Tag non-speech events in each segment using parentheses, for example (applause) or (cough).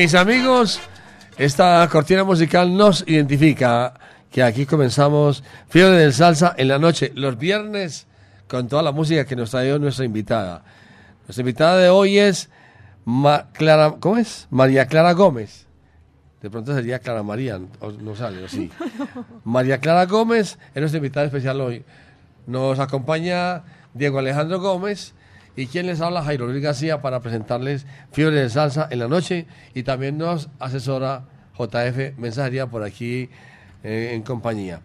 Mis amigos, esta cortina musical nos identifica que aquí comenzamos Fiebre del Salsa en la noche, los viernes, con toda la música que nos trae nuestra invitada. Nuestra invitada de hoy es Clara, ¿cómo es? María Clara Gómez. De pronto sería Clara María, no sale así. (laughs) María Clara Gómez es nuestra invitada especial hoy. Nos acompaña Diego Alejandro Gómez y quien les habla, Jairo Luis García, para presentarles Fiebre de Salsa en la noche. Y también nos asesora JF Mensajería por aquí eh, en compañía.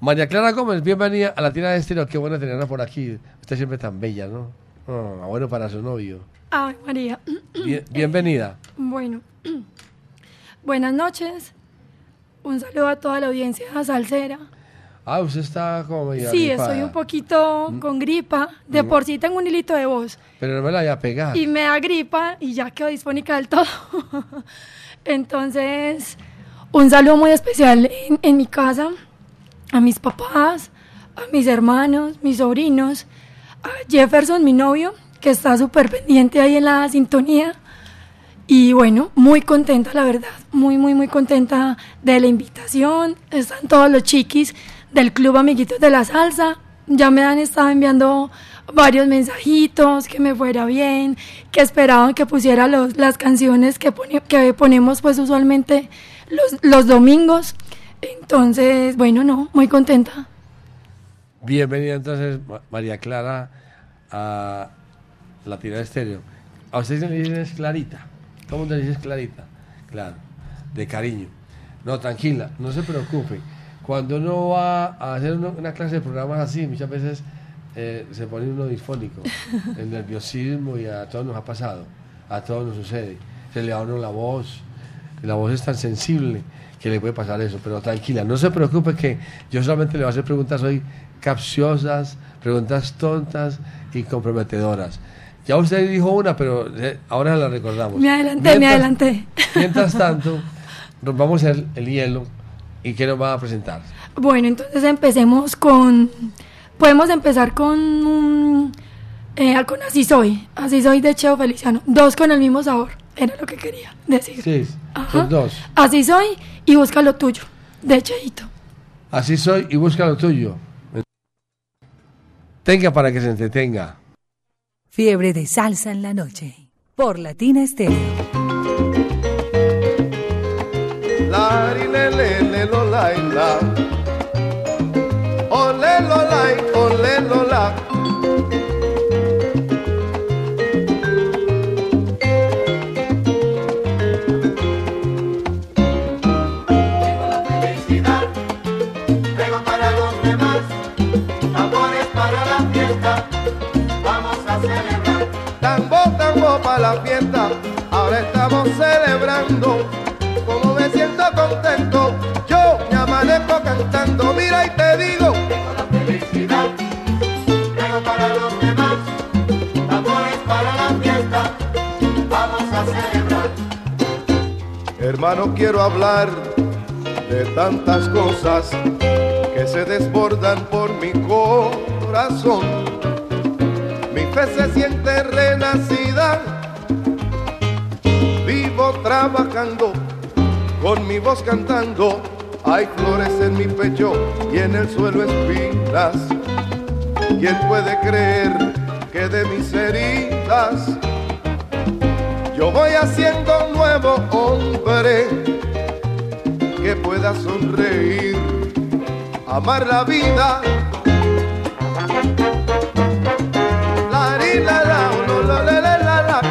María Clara Gómez, bienvenida a la tienda de estilo. Qué bueno tenerla por aquí. Usted siempre tan bella, ¿no? Ah, bueno para su novio. Ay, María. bienvenida. Bueno. (clears throat) Buenas noches. Un saludo a toda la audiencia salsera. Ah, usted está como medio Sí, estoy un poquito mm. con gripa. De por sí tengo un hilito de voz. Pero no me la voy a pegar. Y me da gripa y ya quedo dispónica del todo. (laughs) Entonces, un saludo muy especial en, mi casa, a mis papás, a mis hermanos, mis sobrinos, a Jefferson, mi novio, que está súper pendiente ahí en la sintonía. Y bueno, muy contenta, la verdad, muy, muy, muy contenta de la invitación. Están todos los chiquis del Club Amiguitos de la Salsa. Ya me han estado enviando varios mensajitos, que me fuera bien, que esperaban que pusiera los, las canciones que, que ponemos pues usualmente los, los domingos. Entonces, bueno, no, muy contenta. Bienvenida entonces, María Clara, a la de Estéreo. A usted le dices Clarita. ¿Cómo te dices Clarita? Claro, de cariño. No, tranquila, no se preocupe cuando uno va a hacer una clase de programas así, muchas veces eh, se pone uno disfónico, (laughs) el nerviosismo y a todos nos ha pasado, a todos nos sucede. Se le da uno la voz, la voz es tan sensible que le puede pasar eso, pero tranquila, no se preocupe que yo solamente le voy a hacer preguntas hoy capciosas, preguntas tontas y comprometedoras. Ya usted dijo una, pero eh, ahora la recordamos. Me adelanté, me adelanté. Mientras tanto, a hacer el hielo ¿Y qué nos va a presentar? Bueno, entonces empecemos con... Podemos empezar con un... Eh, con Así Soy. Así Soy de Cheo Feliciano. Dos con el mismo sabor. Era lo que quería decir. Sí, son dos. Así Soy y Busca lo Tuyo. De Cheito. Así Soy y Busca lo Tuyo. Tenga para que se entretenga. Fiebre de salsa en la noche. Por Latina Estéreo. la Olé Lola, y Lola, olé Lola. Llegó la felicidad, luego para los demás. Tambores para la fiesta, vamos a celebrar. Tambo, tambo para la fiesta. Ahora estamos celebrando, como me siento contenta cantando, mira y te digo, tengo la felicidad, tengo para los demás, tambores para la fiesta, vamos a celebrar. Hermano, quiero hablar de tantas cosas que se desbordan por mi corazón. Mi fe se siente renacida, vivo trabajando con mi voz cantando, hay flores en mi pecho y en el suelo espinas. ¿Quién puede creer que de mis heridas yo voy haciendo un nuevo hombre que pueda sonreír, amar la vida? La, la, la, la, la, la, la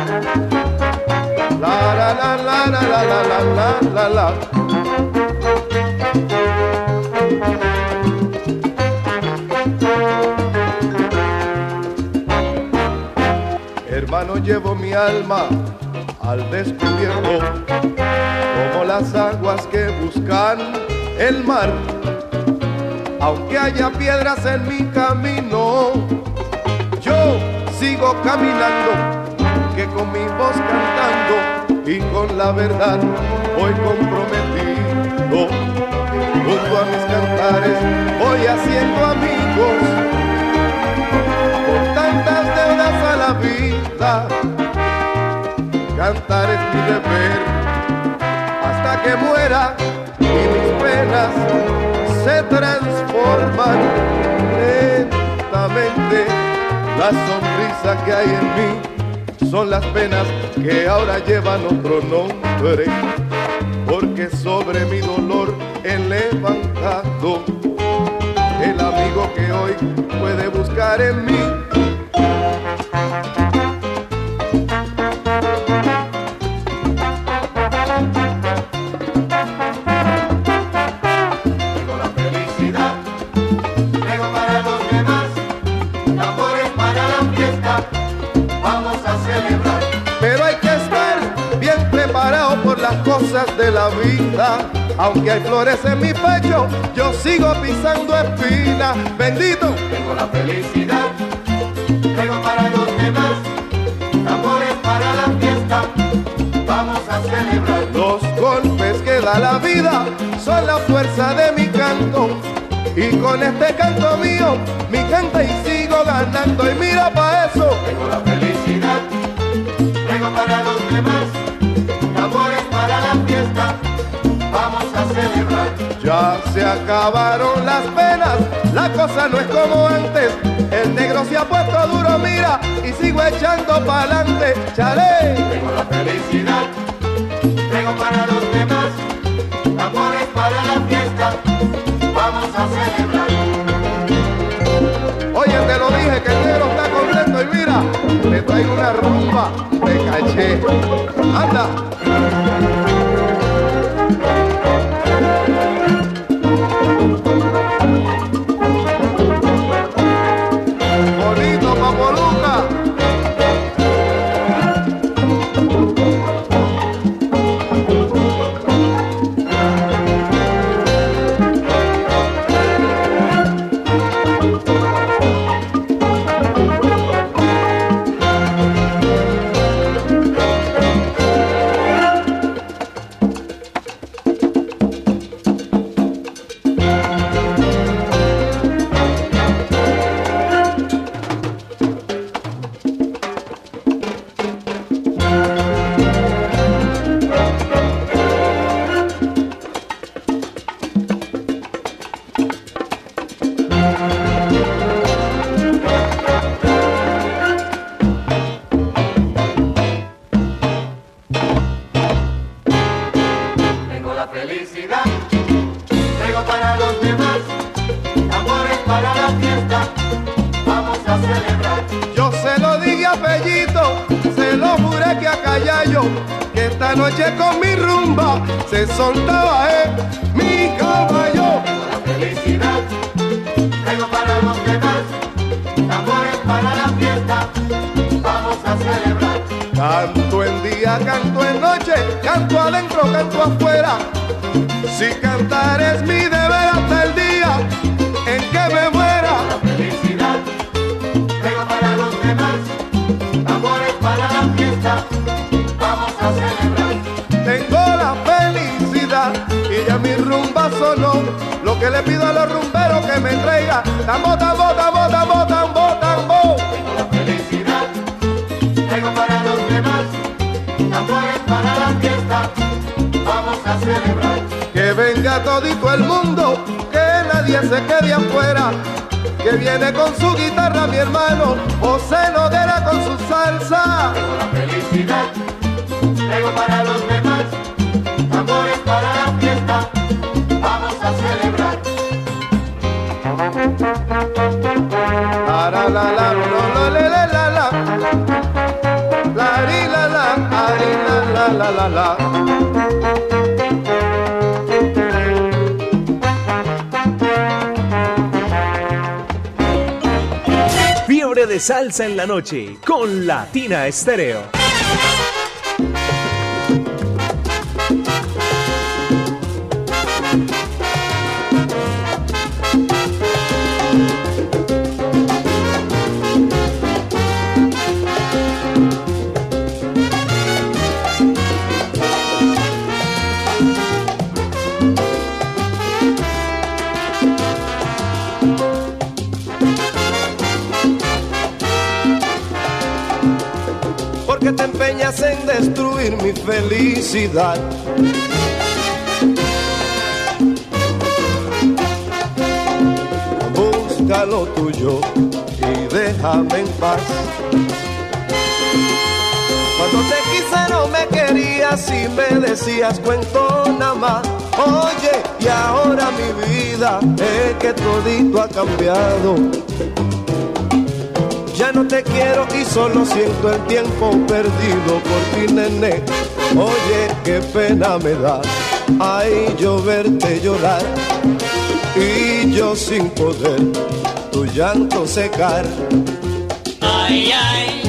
la la la la la la la llevo mi alma al descubierto como las aguas que buscan el mar. Aunque haya piedras en mi camino, yo sigo caminando, que con mi voz cantando y con la verdad voy comprometido. Junto a mis cantares voy haciendo amigos, con tantas deudas a la vida. Cantar es mi deber hasta que muera y mis penas se transforman lentamente. La sonrisa que hay en mí son las penas que ahora llevan otro nombre, porque sobre mi dolor he levantado el amigo que hoy puede buscar en mí. Aunque hay flores en mi pecho, yo sigo pisando espinas. Bendito. Tengo la felicidad, traigo para los demás, tambores para la fiesta, vamos a celebrar. Los golpes que da la vida son la fuerza de mi canto. Y con este canto mío, mi canta y sigo ganando. Y mira pa' eso. Tengo la felicidad, traigo para los demás, celebrar. Ya se acabaron las penas, la cosa no es como antes. El negro se ha puesto duro, mira, y sigo echando pa'lante. Chale. Tengo la felicidad, traigo para los demás, tambores para la fiesta, vamos a celebrar. Oye, te lo dije que el negro está contento y mira, le traigo una rumba de caché. Anda. En la noche con Latina Estéreo. Felicidad. Busca lo tuyo y déjame en paz. Cuando te quise no me querías y me decías cuento nada más. Oye, y ahora mi vida es que todito ha cambiado. Ya no te quiero y solo siento el tiempo perdido por ti, nene. Oye, qué pena me da, ay, yo verte llorar y yo sin poder tu llanto secar. Ay, ay,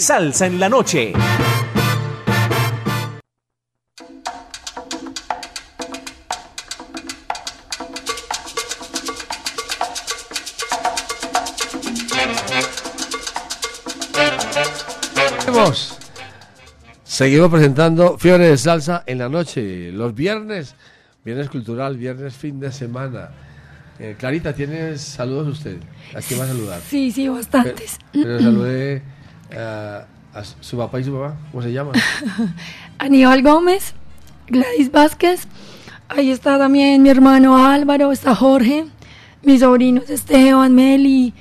salsa en la noche. Seguimos. Seguimos presentando Fiebre de Salsa en la noche, los viernes, viernes cultural, viernes fin de semana. Eh, Clarita, ¿tienes saludos usted? ¿A quién va a saludar? Sí, sí, Pero, bastantes. pero saludé a su papá y su mamá, ¿cómo se llama? (laughs) Aníbal Gómez, Gladys Vázquez, ahí está también mi hermano Álvaro, está Jorge, mis sobrinos Esteban, Meli,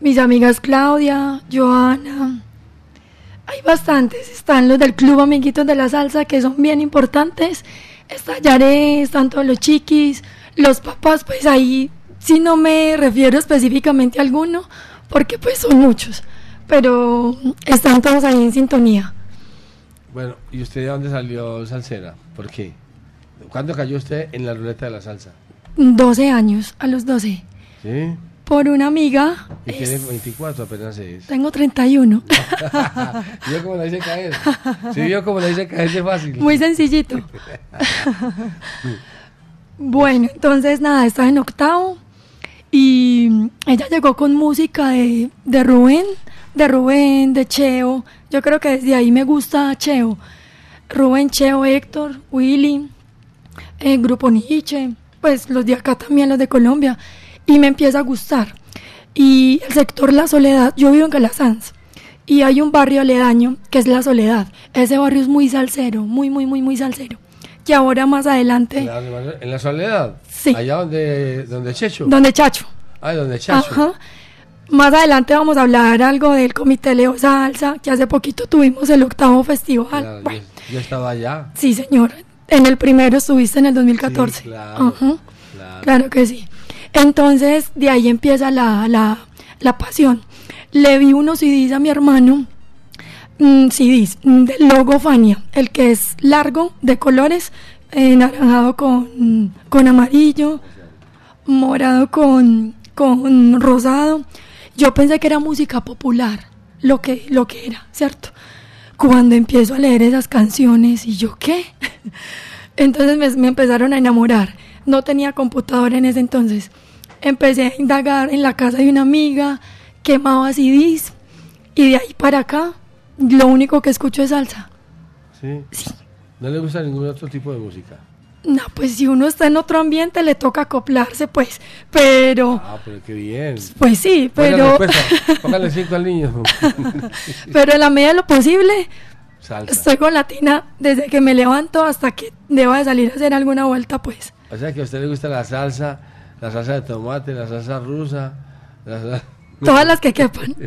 mis amigas Claudia, Joana. Hay bastantes, están los del Club Amiguitos de la Salsa que son bien importantes. Está Yaré, están todos los chiquis, los papás, pues ahí si no me refiero específicamente a alguno, porque pues son muchos, pero están todos ahí en sintonía. Bueno, ¿y usted de dónde salió salsera? ¿Por qué? ¿Cuándo cayó usted en la ruleta de la salsa? 12 años, a los 12. ¿Sí? Por una amiga, Y es- tiene 24 apenas es. tengo 31. ¿Vio (laughs) cómo la hice caer? ¿Sí vio cómo la hice caer de fácil? Muy sencillito. bueno, entonces nada, estaba en octavo y ella llegó con música de, de Rubén, de Rubén, de Cheo. Yo creo que desde ahí me gusta Cheo. Rubén, Cheo, Héctor, Willy, el grupo Nietzsche, pues los de acá también, los de Colombia. Y me empieza a gustar. Y el sector La Soledad, yo vivo en Calasanz. Y hay un barrio aledaño que es La Soledad. Ese barrio es muy salsero, muy, muy, muy, muy salsero. Que ahora más adelante, En la soledad. Sí. Allá donde, donde Checho. donde Chacho. Ay, donde Chacho. Ajá. Más adelante vamos a hablar algo del Comité Leo Salsa, que hace poquito tuvimos el octavo festival. Claro, Bueno, yo, yo estaba allá. sí, señor. En el primero estuviste en el 2014. Sí, claro, claro. Claro que sí. Entonces, de ahí empieza la, la, la pasión. Le vi unos CDs a mi hermano, mm, CDs mm, del logo Fania, el que es largo, de colores, eh, naranjado con, con amarillo, morado con, con rosado. Yo pensé que era música popular, lo que, lo que era, ¿cierto? Cuando empiezo a leer esas canciones, y yo, ¿qué? (laughs) Entonces me, me empezaron a enamorar. No tenía computadora en ese entonces. Empecé a indagar en la casa de una amiga, quemaba CDs, y de ahí para acá, lo único que escucho es salsa. ¿Sí? ¿No le gusta ningún otro tipo de música? No, pues si uno está en otro ambiente le toca acoplarse, pues. Pero, Ah, pero qué bien. pues sí, Buena pero. Póngale cinco al niño. (laughs) pero en la medida de lo posible, Salsa. estoy con latina desde que me levanto hasta que deba de salir a hacer alguna vuelta, pues. O sea que a usted le gusta la salsa, la salsa de tomate, la salsa rusa. la sal- (laughs) Todas las que quepan. (laughs)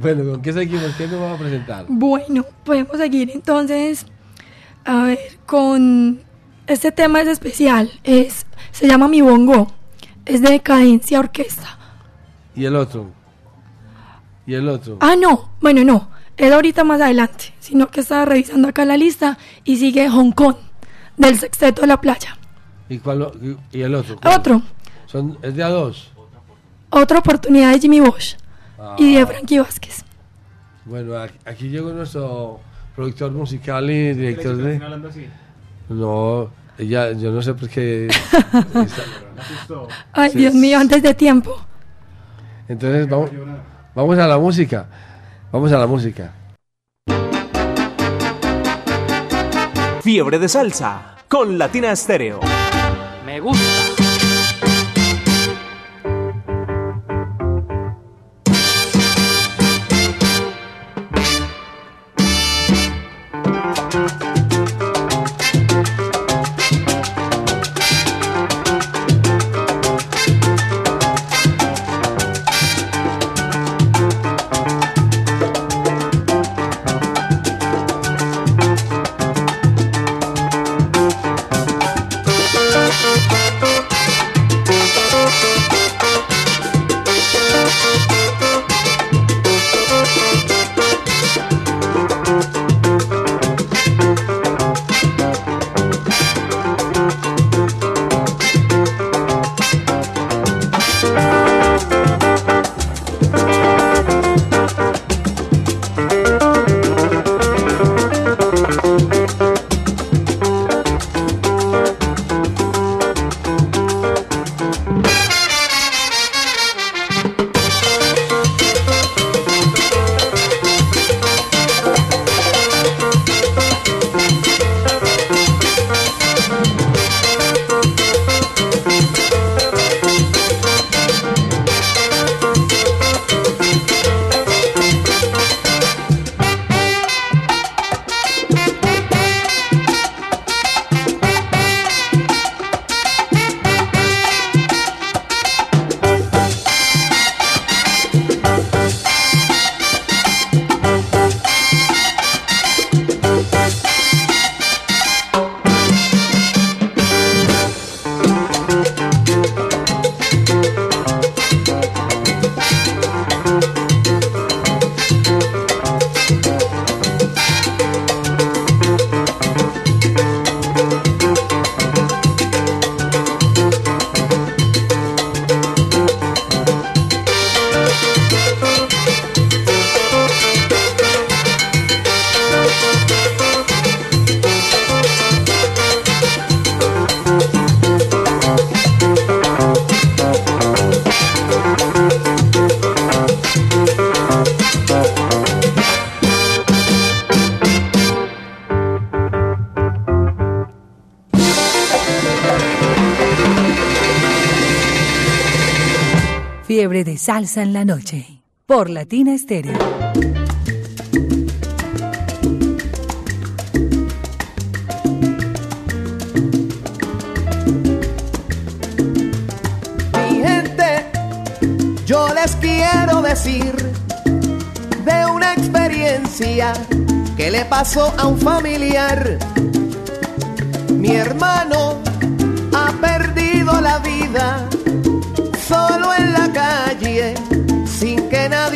Bueno, ¿con qué seguimos? ¿Qué nos vamos a presentar? Bueno, podemos seguir entonces. A ver, con este tema es especial. Es, se llama Mi Bongo. Es de Cadencia Orquesta. ¿Y el otro? ¿Y el otro? Ah, no. Bueno, no. Es ahorita más adelante. Sino que estaba revisando acá la lista y sigue Hong Kong, del Sexteto de la Playa. ¿Y, cuál, y- el otro? ¿Cuál? Otro. Son, ¿Es de a dos? Otra oportunidad de Jimmy Bosch y de Frankie Vázquez. Bueno, aquí, aquí llegó nuestro productor musical y director de... No, ella, yo no sé por qué... (laughs) Ay. Dios mío, antes de tiempo. Entonces vamos, vamos a la música. Vamos a la música. Fiebre de salsa con Latina Estéreo. Me gusta. Salsa en la Noche. Por Latina Estéreo. Mi gente, yo les quiero decir de una experiencia que le pasó a un familiar. Mi hermano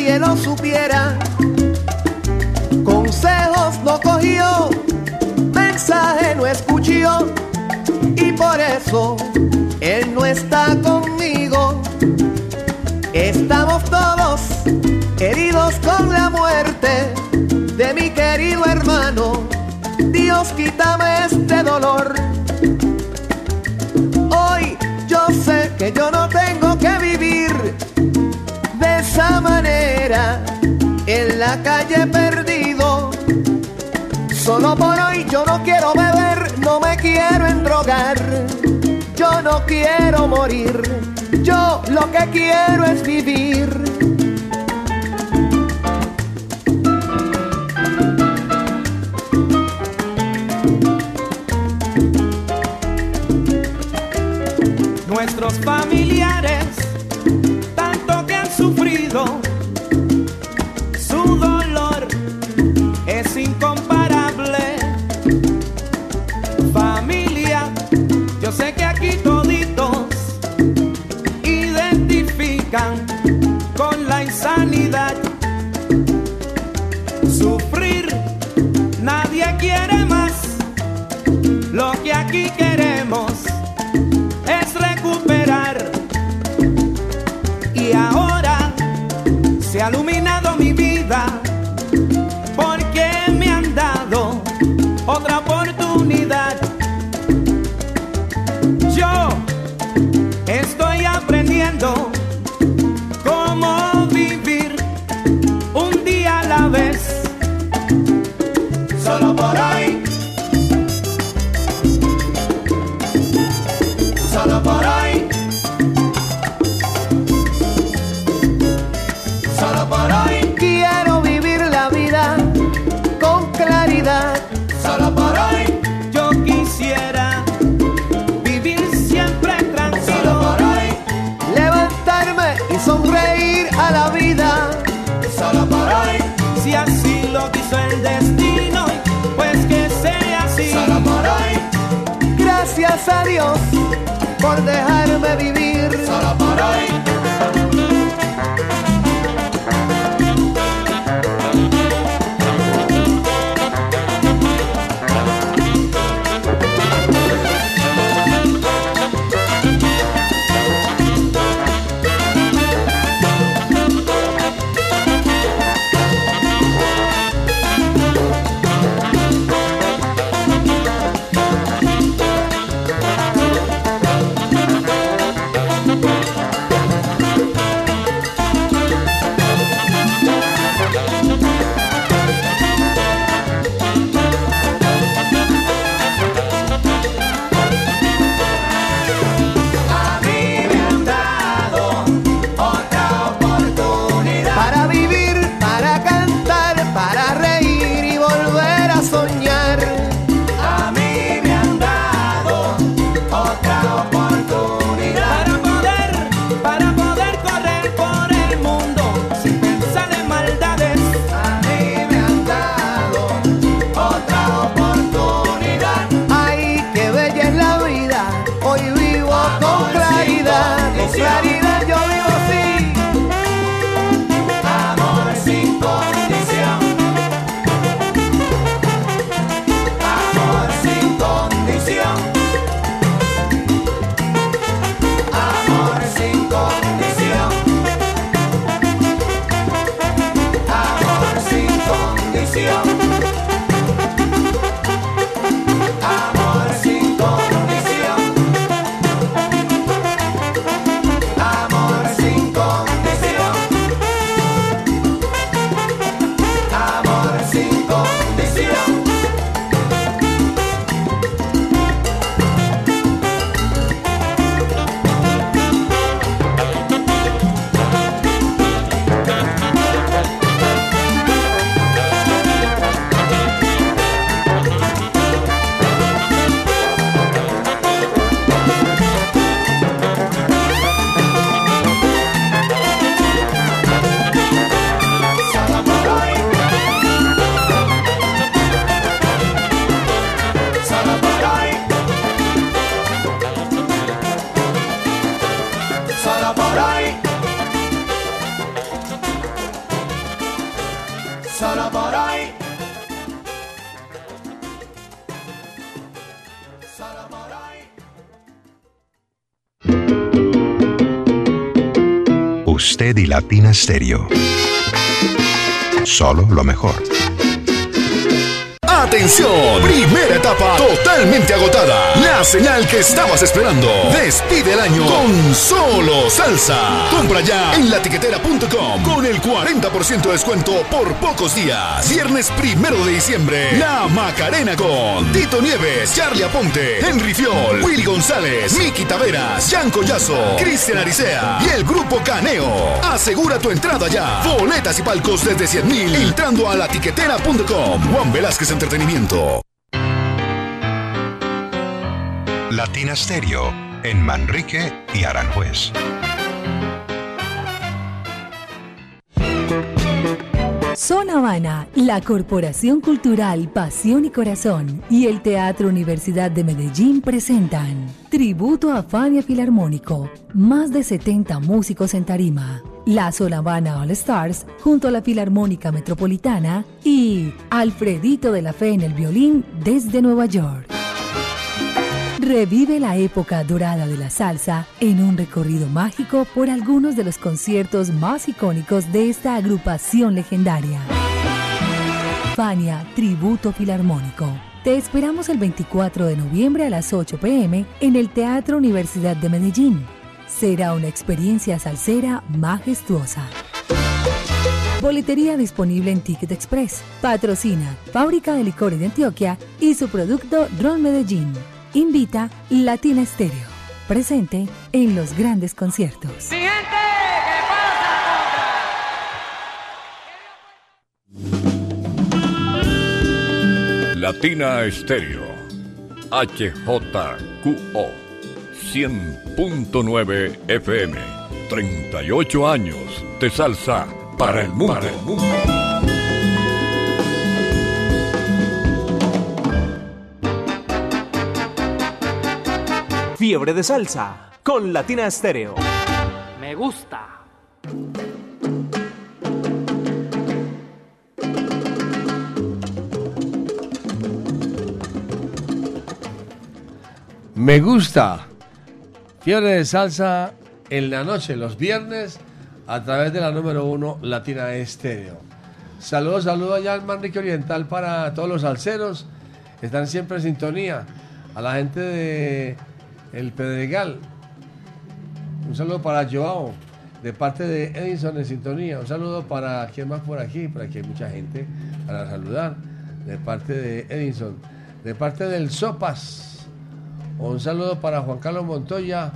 nadie lo supiera. Consejos no cogió, mensaje no escuchó y por eso él no está conmigo. Estamos todos heridos con la muerte de mi querido hermano. Dios quítame este dolor. Hoy yo sé que yo no en la calle perdido. Solo por hoy yo no quiero beber, no me quiero endrogar. Yo no quiero morir, yo lo que quiero es vivir. Nuestros familiares, Dios por dejarme vivir. Solo y Latina Stereo. Solo lo mejor. Atención, primera etapa totalmente agotada. La señal que estabas esperando. Despide el año con solo salsa. Compra ya en latiquetera.com con el 40% de descuento por pocos días. Viernes primero de diciembre. La Macarena con Tito Nieves, Charlie Aponte, Henry Fiol, Willy González, Miki Taveras, Jan Collazo, Cristian Aricea y el grupo Caneo. Asegura tu entrada ya. Boletas y palcos desde 100 mil entrando a latiquetera.com. Juan Velázquez Entretenimiento. Latina Stereo en Manrique y Aranjuez. Zona Habana, la Corporación Cultural Pasión y Corazón y el Teatro Universidad de Medellín presentan Tributo a Fania Filarmónico, más de 70 músicos en tarima. La Zona Habana All Stars junto a la Filarmónica Metropolitana y Alfredito de la Fe en el violín desde Nueva York. Revive la época dorada de la salsa en un recorrido mágico por algunos de los conciertos más icónicos de esta agrupación legendaria. Fania Tributo Filarmónico. Te esperamos el 24 de noviembre a las 8 pm en el Teatro Universidad de Medellín. Será una experiencia salsera majestuosa. Boletería disponible en Ticket Express. Patrocina Fábrica de Licores de Antioquia y su producto Ron Medellín. Invita Latina Estéreo. Presente en los grandes conciertos. Latina Estéreo. HJQO. 100.9 FM. 38 años de salsa para el mundo. Para el mundo. Fiebre de salsa con Latina Stereo. Me gusta. Me gusta. Fiebre de salsa en la noche, los viernes, a través de la número uno Latina Estéreo. Saludos, saludos allá al Manrique Oriental para todos los salseros. Están siempre en sintonía. A la gente de El Pedregal. Un saludo para Joao, de parte de Edison en sintonía. Un saludo para quién más por aquí, por aquí hay mucha gente para saludar. De parte de Edison. De parte del Sopas. Un saludo para Juan Carlos Montoya,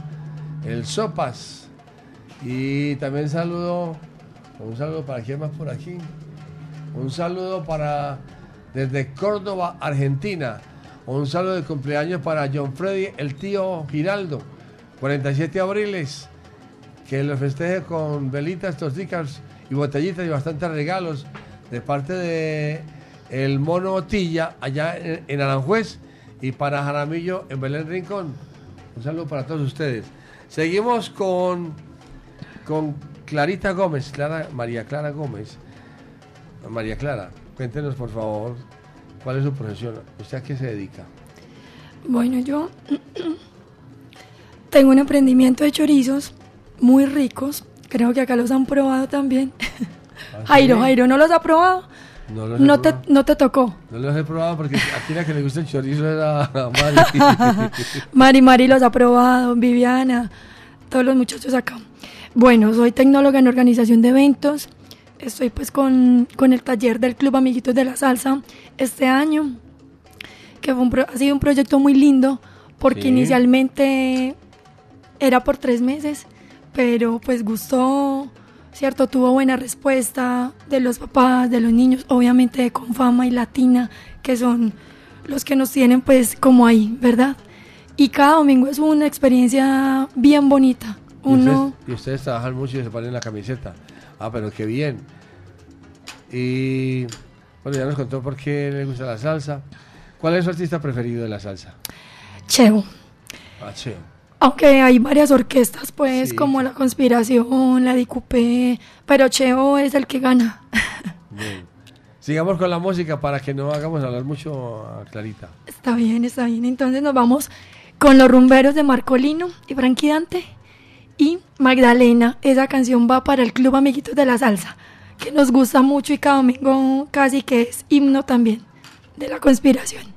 el Sopas. Y también saludo, un saludo para quién más por aquí. Un saludo para desde Córdoba, Argentina. Un saludo de cumpleaños para John Freddy, el tío Giraldo, 47 abriles. Que lo festeje con velitas, tosticas y botellitas y bastantes regalos de parte de el mono Otilla allá en, en Aranjuez y para Jaramillo en Belén Rincón. Un saludo para todos ustedes. Seguimos con, con Clarita Gómez, Clara, María Clara Gómez. María Clara, cuéntenos por favor cuál es su profesión. ¿Usted a qué se dedica? Bueno, yo (clears throat) tengo un emprendimiento de chorizos muy ricos. Creo que acá los han probado también. (laughs) Jairo, Jairo, ¿no los ha probado? No, los No te, no te tocó. No los he probado porque aquí la que le gusta el chorizo era (laughs) Mari. (laughs) Mari Mari los ha probado, Viviana, todos los muchachos acá. Bueno, soy tecnóloga en organización de eventos. Estoy pues con, con el taller del Club Amiguitos de la Salsa este año, que fue un pro- ha sido un proyecto muy lindo porque Sí. inicialmente era por tres meses, pero pues gustó, ¿cierto? Tuvo buena respuesta de los papás, de los niños, obviamente de Confama y Latina, que son los que nos tienen pues como ahí, ¿verdad? Y cada domingo es una experiencia bien bonita. Y Uno, ustedes, y ustedes trabajan mucho y se ponen la camiseta. Ah, pero qué bien. Y bueno, ya nos contó por qué le gusta la salsa. ¿Cuál es su artista preferido de la salsa? Cheo. Ah, Cheo. Aunque hay varias orquestas, pues, Sí. como La Conspiración, la DQP, pero Cheo es el que gana. (laughs) Bien. Sigamos con la música para que no hagamos hablar mucho a Clarita. Está bien, está bien. Entonces nos vamos con los rumberos de Marcolino y Frankie Dante y Magdalena. Esa canción va para el Club Amiguitos de la Salsa, que nos gusta mucho y cada domingo casi que es himno también de la conspiración.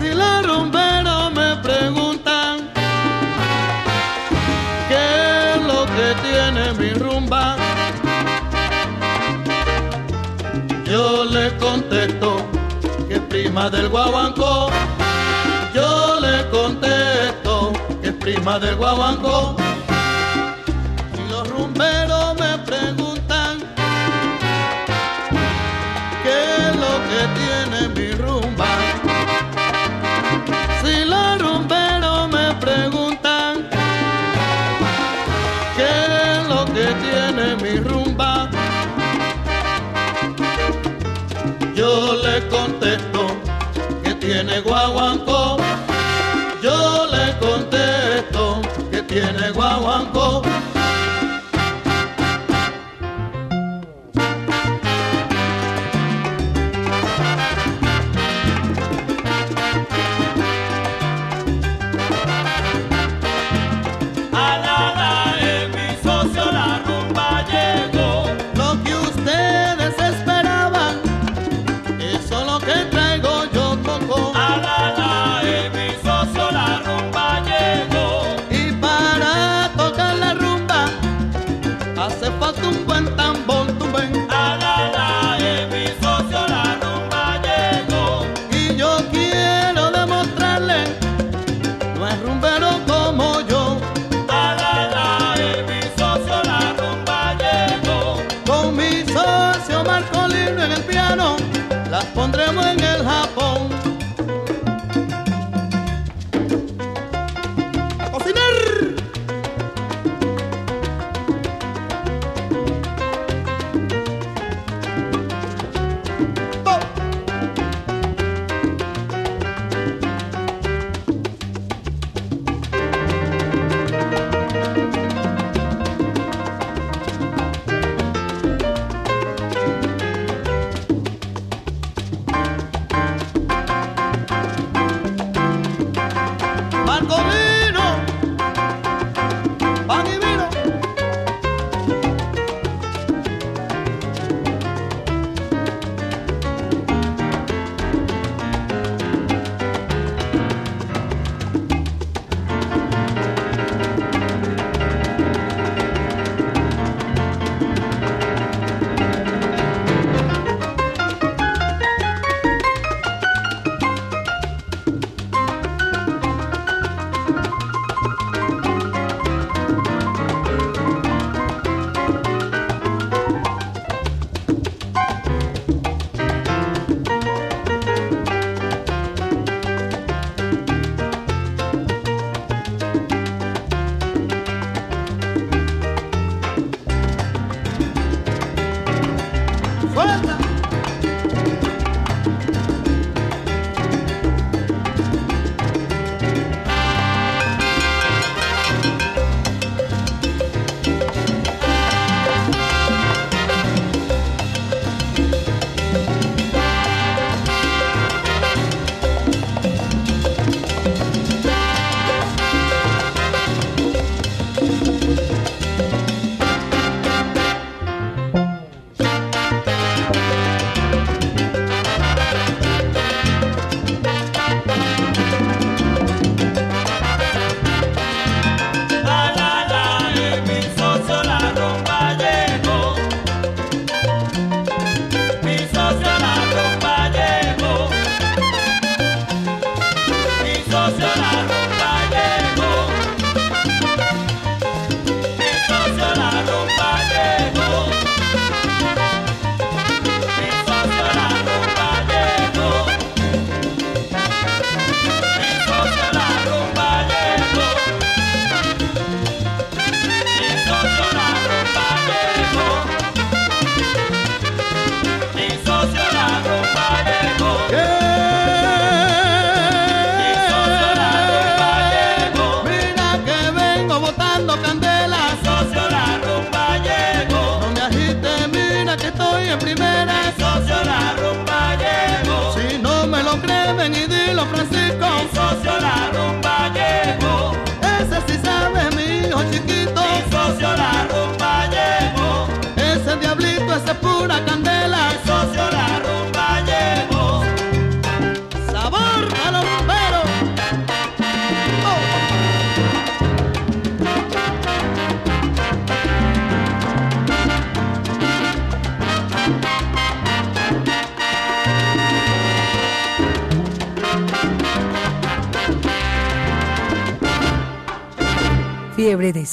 Si los rumberos me preguntan qué es lo que tiene mi rumba, yo le contesto que es prima del guaguancó. Yo le contesto que es prima del guaguancó. Tiene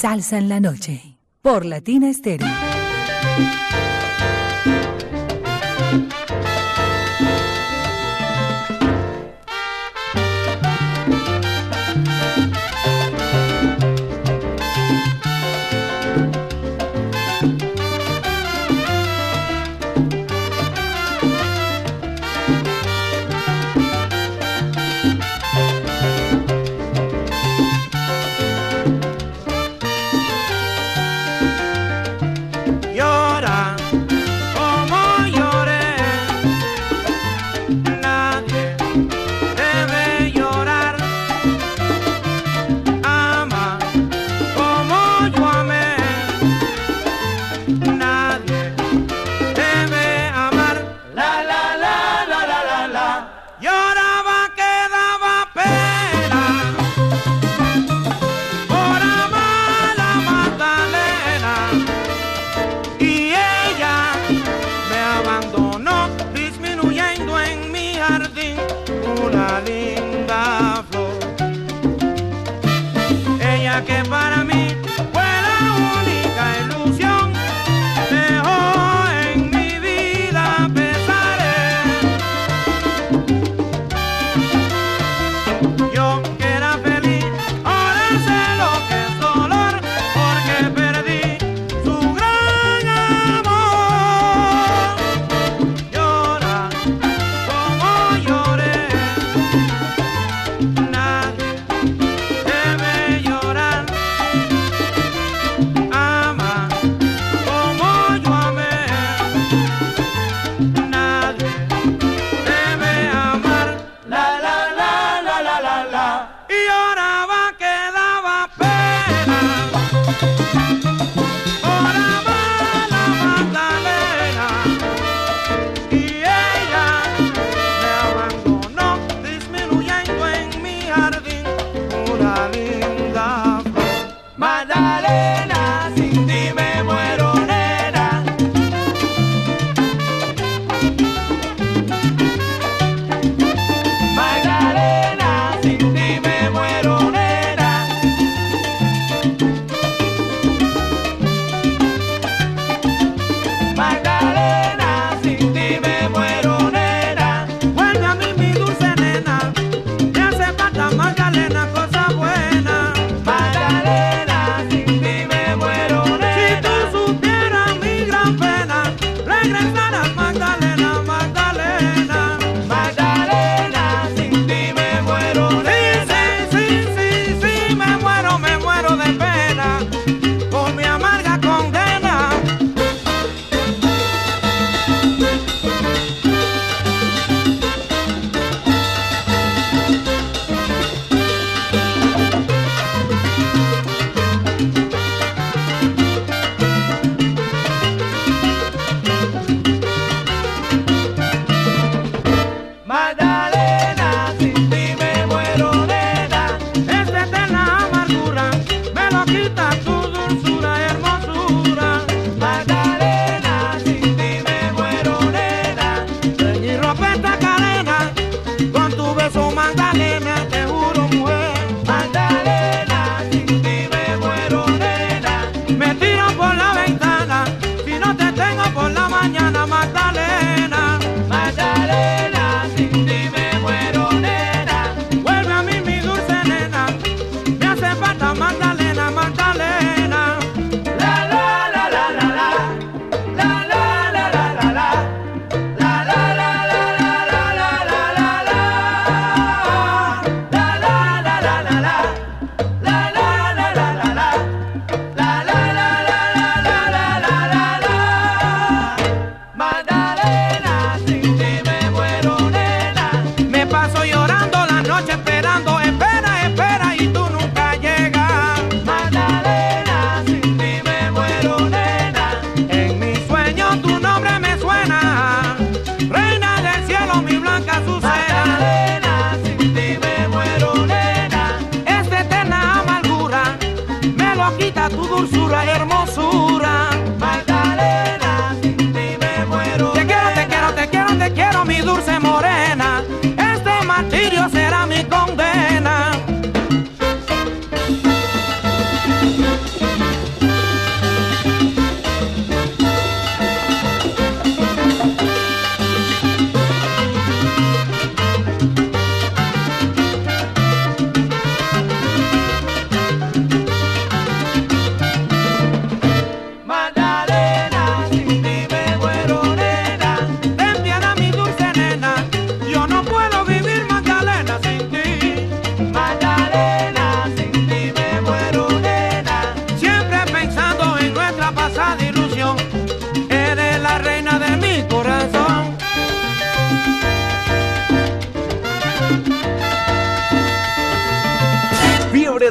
salsa en la noche. Por Latina Estéreo.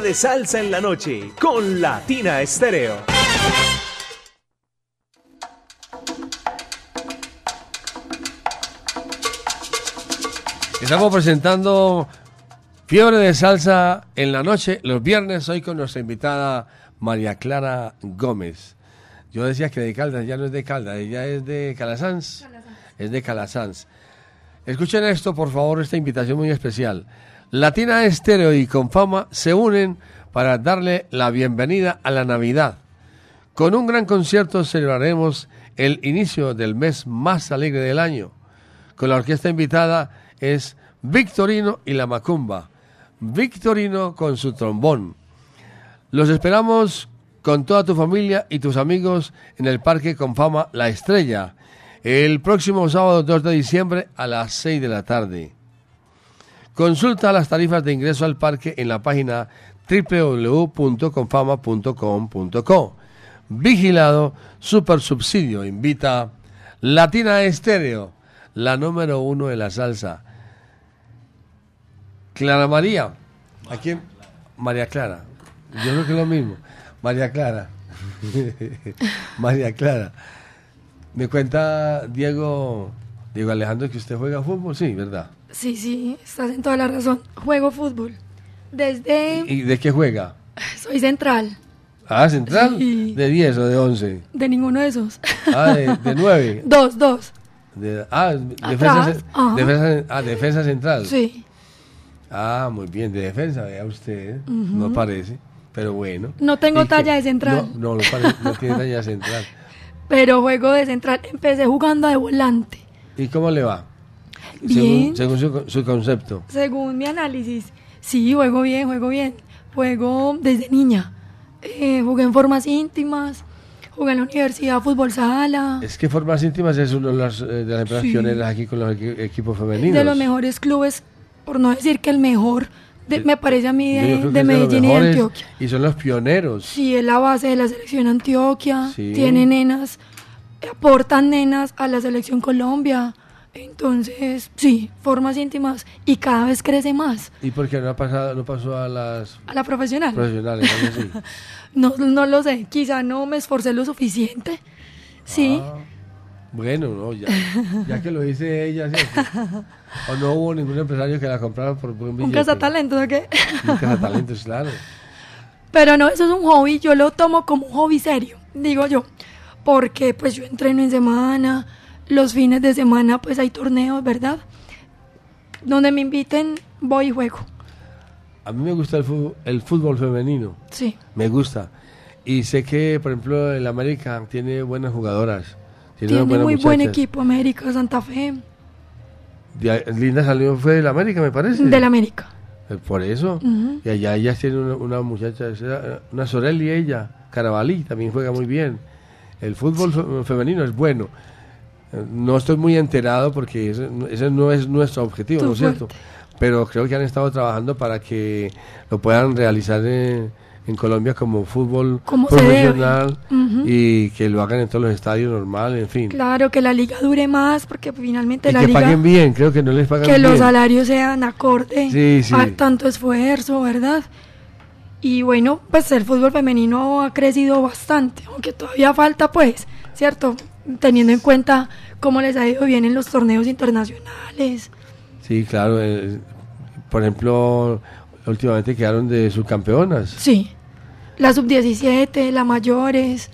De salsa en la noche con Latina Estéreo. Estamos presentando Fiebre de Salsa en la noche, los viernes, hoy con nuestra invitada María Clara Gómez. Yo decía que de Caldas, ya no es de Caldas, ella es de Calasanz. Es de Calasanz. Escuchen esto, por favor, esta invitación muy especial. Latina Estéreo y Confama se unen para darle la bienvenida a la Navidad. Con un gran concierto celebraremos el inicio del mes más alegre del año. Con la orquesta invitada es Victorino y la Macumba. Victorino con su trombón. Los esperamos con toda tu familia y tus amigos en el Parque Confama La Estrella el próximo sábado 2 de diciembre a las 6 de la tarde. Consulta las tarifas de ingreso al parque en la página www.confama.com.co. Vigilado Super Subsidio invita Latina Estéreo, la número uno de la salsa. Clara María. ¿A quién? María Clara. Yo creo que es lo mismo. María Clara. (laughs) María Clara. Me cuenta Diego, Diego Alejandro que usted juega fútbol, sí, ¿verdad? Sí, sí, estás en toda la razón. Juego fútbol. Desde... ¿Y de qué juega? Soy central. Ah, central. Sí. ¿De 10 o de 11? De ninguno de esos. Ah, de, de 9. (laughs) Dos, dos. De, ah, defensa, defensa, ah, defensa central. Sí. Ah, muy bien, de defensa, vea usted, ¿eh? No parece, pero bueno. No tengo talla de central. No, no, no, parece, no tiene talla de central. (laughs) Pero juego de central. Empecé jugando de volante. ¿Y cómo le va? Bien. Según, según su, su concepto. Según mi análisis, sí, juego bien, juego bien. Juego desde niña. Eh, jugué en formas íntimas, jugué en la universidad fútbol sala. Es que Formas Íntimas es uno de las, eh, de las empresas Sí. pioneras aquí con los equi- equipos femeninos. de los mejores clubes, por no decir que el mejor, de- me parece a mí de, de los Medellín y de Antioquia. Y son los pioneros. Sí, es la base de la selección Antioquia. Sí. Tiene nenas, aportan nenas a la selección Colombia. Entonces, sí, formas íntimas y cada vez crece más. ¿Y por qué no, ha pasado, no pasó a las A la profesional. profesionales? (laughs) No, no lo sé, quizá no me esforcé lo suficiente. Sí. Ah, bueno, no, ya, ya que lo dice ella, ¿cierto? O no hubo ningún empresario que la comprara por buen Un billete. cazatalentos, ¿o qué? Un cazatalentos, claro. Pero no, eso es un hobby, yo lo tomo como un hobby serio, digo yo. Porque pues yo entreno en semana, los fines de semana pues hay torneos, ¿verdad? Donde me inviten, voy y juego. A mí me gusta el fútbol, el fútbol femenino. Sí. Me gusta. Y sé que, por ejemplo, el América tiene buenas jugadoras. Tiene, Tiene buenas muy buen equipo, América, Santa Fe, De- Linda salió fue del América, me parece. del América. Eh, Por eso. Y allá ellas tienen una, una muchacha, una Sorelli, ella, Carabalí, también juega muy bien. El fútbol fe- femenino es bueno. No estoy muy enterado porque ese, no- ese no es nuestro objetivo, ¿no es cierto? Pero creo que han estado trabajando para que lo puedan realizar en, en Colombia como fútbol profesional y que lo hagan en todos los estadios normal, en fin. Claro, que la liga dure más, porque finalmente Y la que liga... paguen bien, creo que no les pagan que bien. los salarios sean acorde Sí, sí. a tanto esfuerzo, ¿verdad? Y bueno, pues el fútbol femenino ha crecido bastante, aunque todavía falta, pues, ¿cierto? Teniendo en cuenta cómo les ha ido bien en los torneos internacionales. Sí, claro. eh, por ejemplo, últimamente quedaron de subcampeonas. Sí, la sub-17, la mayores,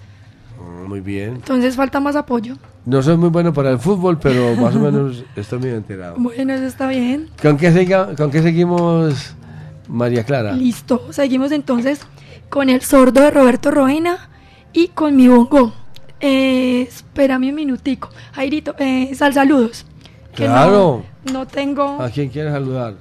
Mm, Muy bien. entonces falta más apoyo. No soy muy bueno para el fútbol, pero más o menos (laughs) estoy medio enterado. Bueno, eso está bien. ¿Con qué, siga- ¿Con qué seguimos, María Clara? Listo, seguimos entonces con el sordo de Roberto Roena y con mi bongo. Eh, espérame un minutico. Jairito, eh, sal saludos. Que Claro. No, no tengo. ¿A quién quieres saludar?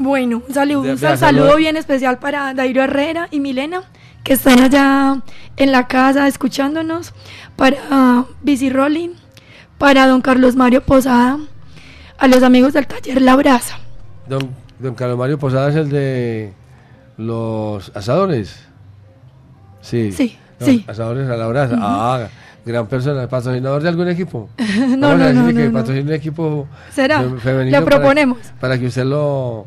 Bueno, un saludo, De- un saludo bien especial para Dairo Herrera y Milena, que están allá en la casa escuchándonos. Para Bici Rolling, para don Carlos Mario Posada, a los amigos del taller La Brasa. Don, don Carlos Mario Posada es el de los asadores. Sí. Sí, sí. Asadores a la brasa. Ujú. Ah, Gran persona, patrocinador de algún equipo. (laughs) No, Vamos a no, no, que no, patrocine un equipo ¿Será? fe- femenino Le para- proponemos. Para, que usted lo,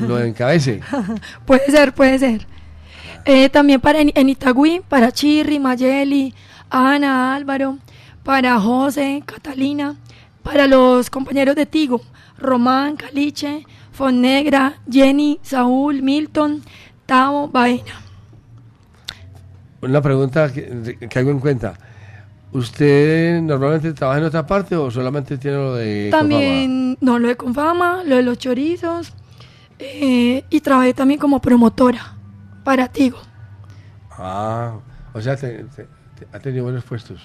lo (laughs) encabece. (laughs) puede ser, puede ser. Eh, también para en, en Itagüí, para Chirri, Mayeli, Ana, Álvaro, para José, Catalina, para los compañeros de Tigo, Román, Caliche, Fonnegra, Jenny, Saúl, Milton, Tavo, Baena. Una pregunta que, que hago en cuenta. ¿Usted normalmente trabaja en otra parte o solamente tiene lo de Confama? También, no, lo de Confama, lo de los chorizos, eh, y trabajé también como promotora para Tigo. Ah, o sea, te- te- te- ha tenido buenos puestos.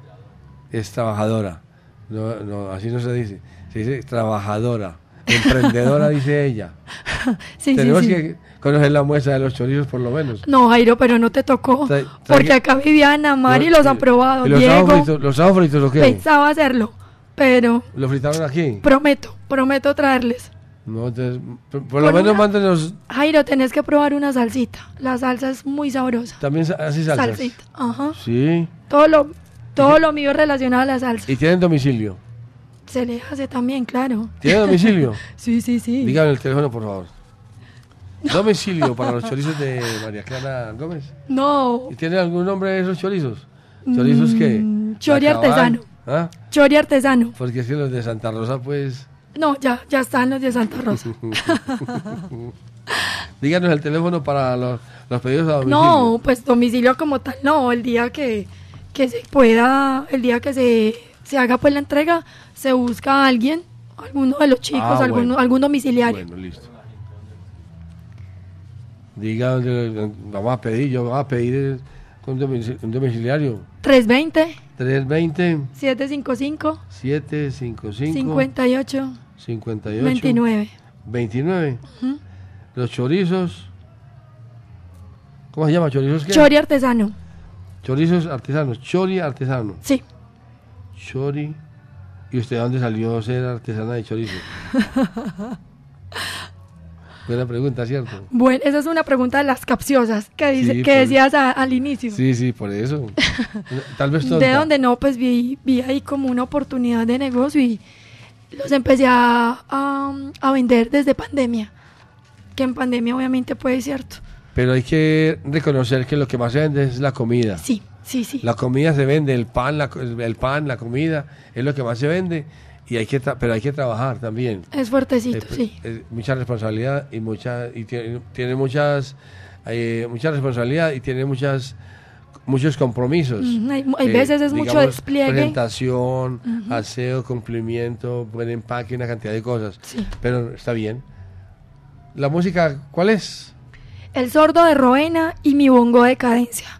(laughs) es trabajadora. No, no, así no se dice. Se dice trabajadora. Emprendedora, (laughs) dice ella. Sí, sí, sí. que conocer la muestra de los chorizos por lo menos. No, Jairo, pero no te tocó. Tra- Porque acá Viviana, Mari No, los han probado. ¿Y los Diego fritos, los fritos o qué? pensaba hacerlo, pero ¿Lo fritaron aquí? prometo, prometo traerles. No, entonces, por, por lo menos una- mándenos Jairo, tenés que probar una salsita. La salsa es muy sabrosa. también así salsas. Salsita, ajá. Sí. Todo lo, todo lo mío relacionado a la salsa. ¿Y tienen domicilio? Se le hace también, claro. ¿Tiene domicilio? (laughs) Sí, sí, sí. Dígame el teléfono, por favor. (laughs) Domicilio para los chorizos de María Clara Gómez. No, ¿Y tiene algún nombre esos chorizos? ¿Chorizos qué? Mm, chori La Cabal. artesano. ¿Ah? chori artesano. Porque es que los de Santa Rosa, pues... No, ya, ya están los de Santa Rosa. (laughs) Díganos el teléfono para los, los pedidos a domicilio. No, pues domicilio como tal, no. El día que, que se pueda, el día que se, se haga pues la entrega, se busca a alguien, alguno de los chicos, Ah, bueno. algún domiciliario. Bueno, listo. Diga dónde vamos a pedir, yo voy a pedir un, domici- un domiciliario. 320 320 755 755 58 58 29. 29. Ujú. Los chorizos. ¿Cómo se llama? ¿Chorizos qué? Chori artesano. Chorizos artesanos. Chori artesano. Sí. Chori. ¿Y usted de dónde salió a ser artesana de chorizo? (laughs) Buena pregunta, ¿cierto? Bueno, esa es una pregunta de las capciosas que, dice, Sí, que decías a- al inicio. Sí, sí, por eso. (laughs) Tal vez tonta. De donde no, pues vi, vi ahí como una oportunidad de negocio y los empecé a, a, a vender desde pandemia. Que en pandemia obviamente puede ser cierto. Pero hay que reconocer que lo que más se vende es la comida. Sí, sí, sí. La comida se vende, el pan, la, el pan, la comida, es lo que más se vende. Y hay que tra- pero hay que trabajar también. Es fuertecito, Eh, sí. es mucha responsabilidad y mucha y tiene, tiene muchas eh, mucha responsabilidad y tiene muchas muchos compromisos. Eh, Ujú, hay- hay veces es mucho digamos, despliegue. Presentación, Ujú. aseo, cumplimiento, buen empaque, una cantidad de cosas. Sí. Pero está bien. La música, ¿cuál es? El sordo de Roena y mi bongo de cadencia.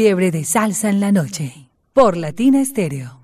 Fiebre de salsa en la noche por Latina Estéreo.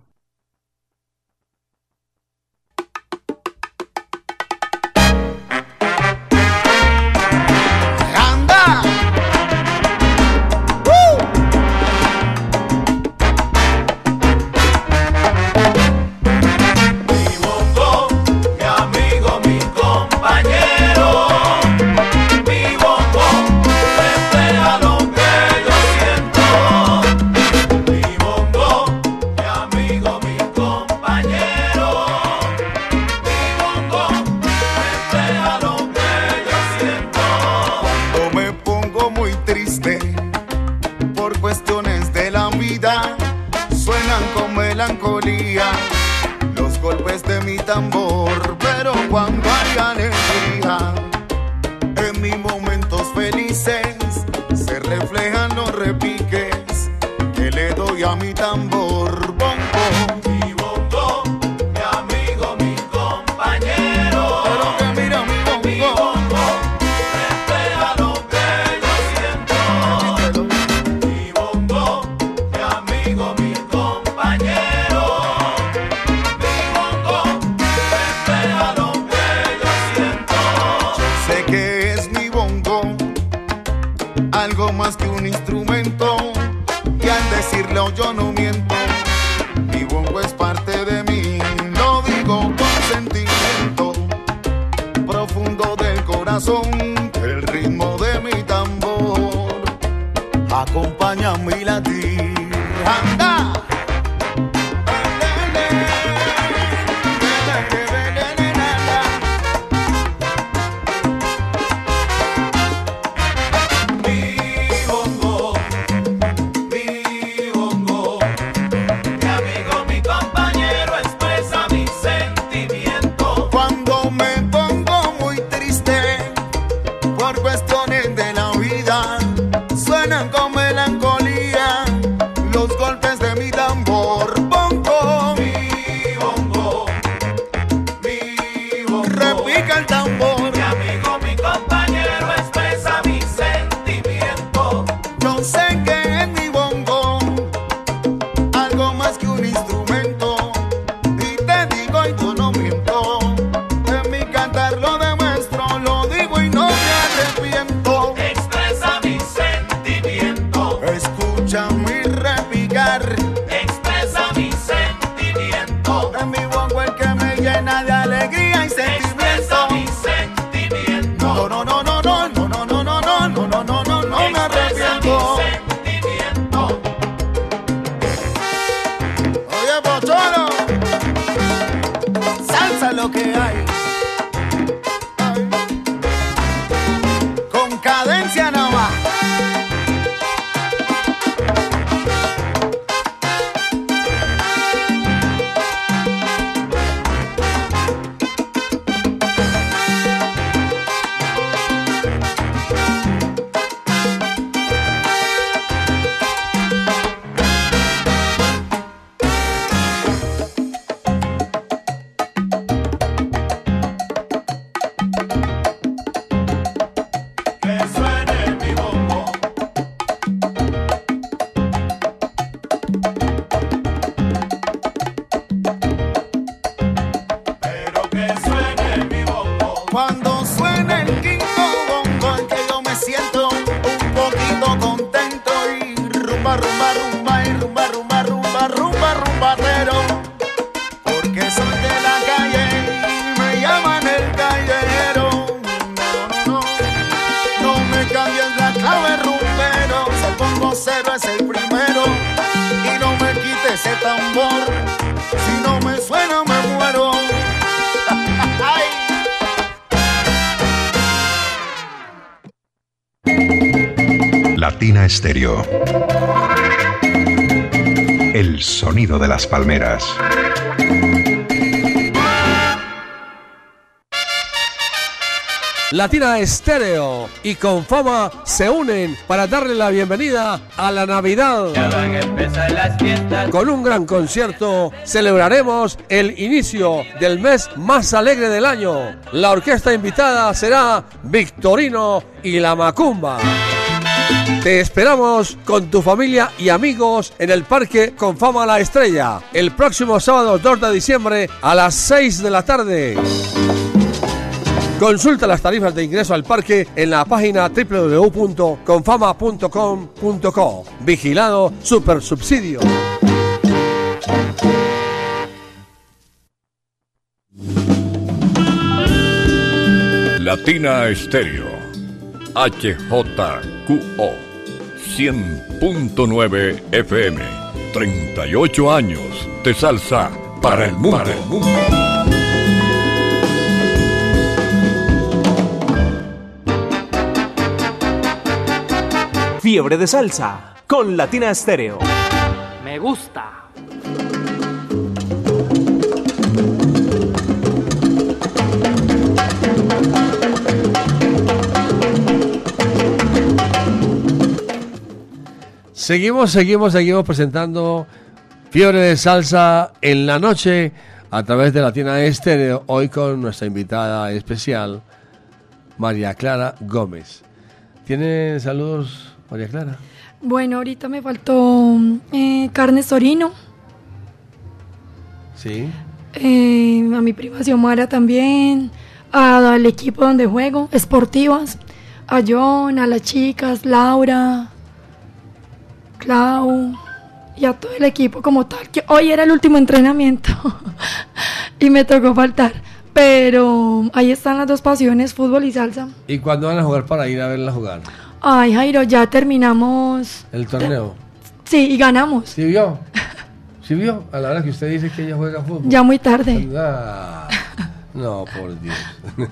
Latina Estéreo y con fama se unen para darle la bienvenida a la Navidad. Con un gran concierto celebraremos el inicio del mes más alegre del año. La orquesta invitada será Victorino y la Macumba. Te esperamos con tu familia y amigos en el Parque Con Fama La Estrella el próximo sábado 2 de diciembre a las 6 de la tarde. Consulta las tarifas de ingreso al parque en la página www.confama.com.co. Vigilado Super Subsidio. Latina Estéreo. HJQO. 100.9 FM. 38 años de salsa para el mundo. Para el mundo. Fiebre de salsa con Latina Estéreo. Me gusta. Seguimos, seguimos, seguimos presentando Fiebre de Salsa en la noche a través de Latina Estéreo. Hoy con nuestra invitada especial, María Clara Gómez. ¿Tiene saludos, María Clara? Bueno, ahorita me faltó eh, carne sorino. Sí. eh, a mi prima Xiomara también. al equipo donde juego, Esportivas. A John, a las chicas, Laura, Clau. Y a todo el equipo como tal. Que hoy era el último entrenamiento. (laughs) y me tocó faltar. Pero ahí están las dos pasiones, fútbol y salsa. ¿Y cuándo van a jugar para ir a verla jugar? Ay, Jairo, ya terminamos. ¿El torneo? Sí, y ganamos. ¿Sí vio? ¿Sí vio? A la hora que usted dice que ella juega fútbol. Ya muy tarde. Ah, no, por Dios. (laughs)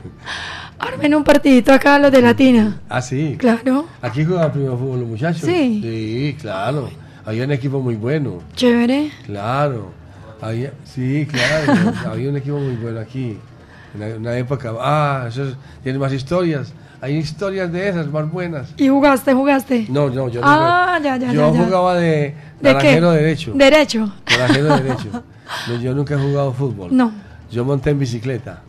Armen un partidito acá los de Latina. ah, sí. Claro. Aquí juegan primero fútbol los muchachos. Sí. Sí, claro. Había un equipo muy bueno. Chévere. Claro. Había, sí, claro. (laughs) había un equipo muy bueno aquí. En una, una época. Ah, eso es- tiene más historias. Hay historias de esas más buenas. ¿Y jugaste, jugaste? No, no, yo no. Ah, ya, ya, Yo ya, jugaba de ¿De qué? naranjero derecho. Derecho. Naranjero derecho. No, yo nunca he jugado fútbol. No. Yo monté en bicicleta.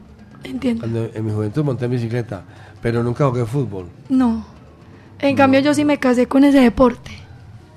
Entiendo. Cuando en mi juventud monté en bicicleta. Pero nunca jugué fútbol. No. En cambio, yo sí me casé con ese deporte.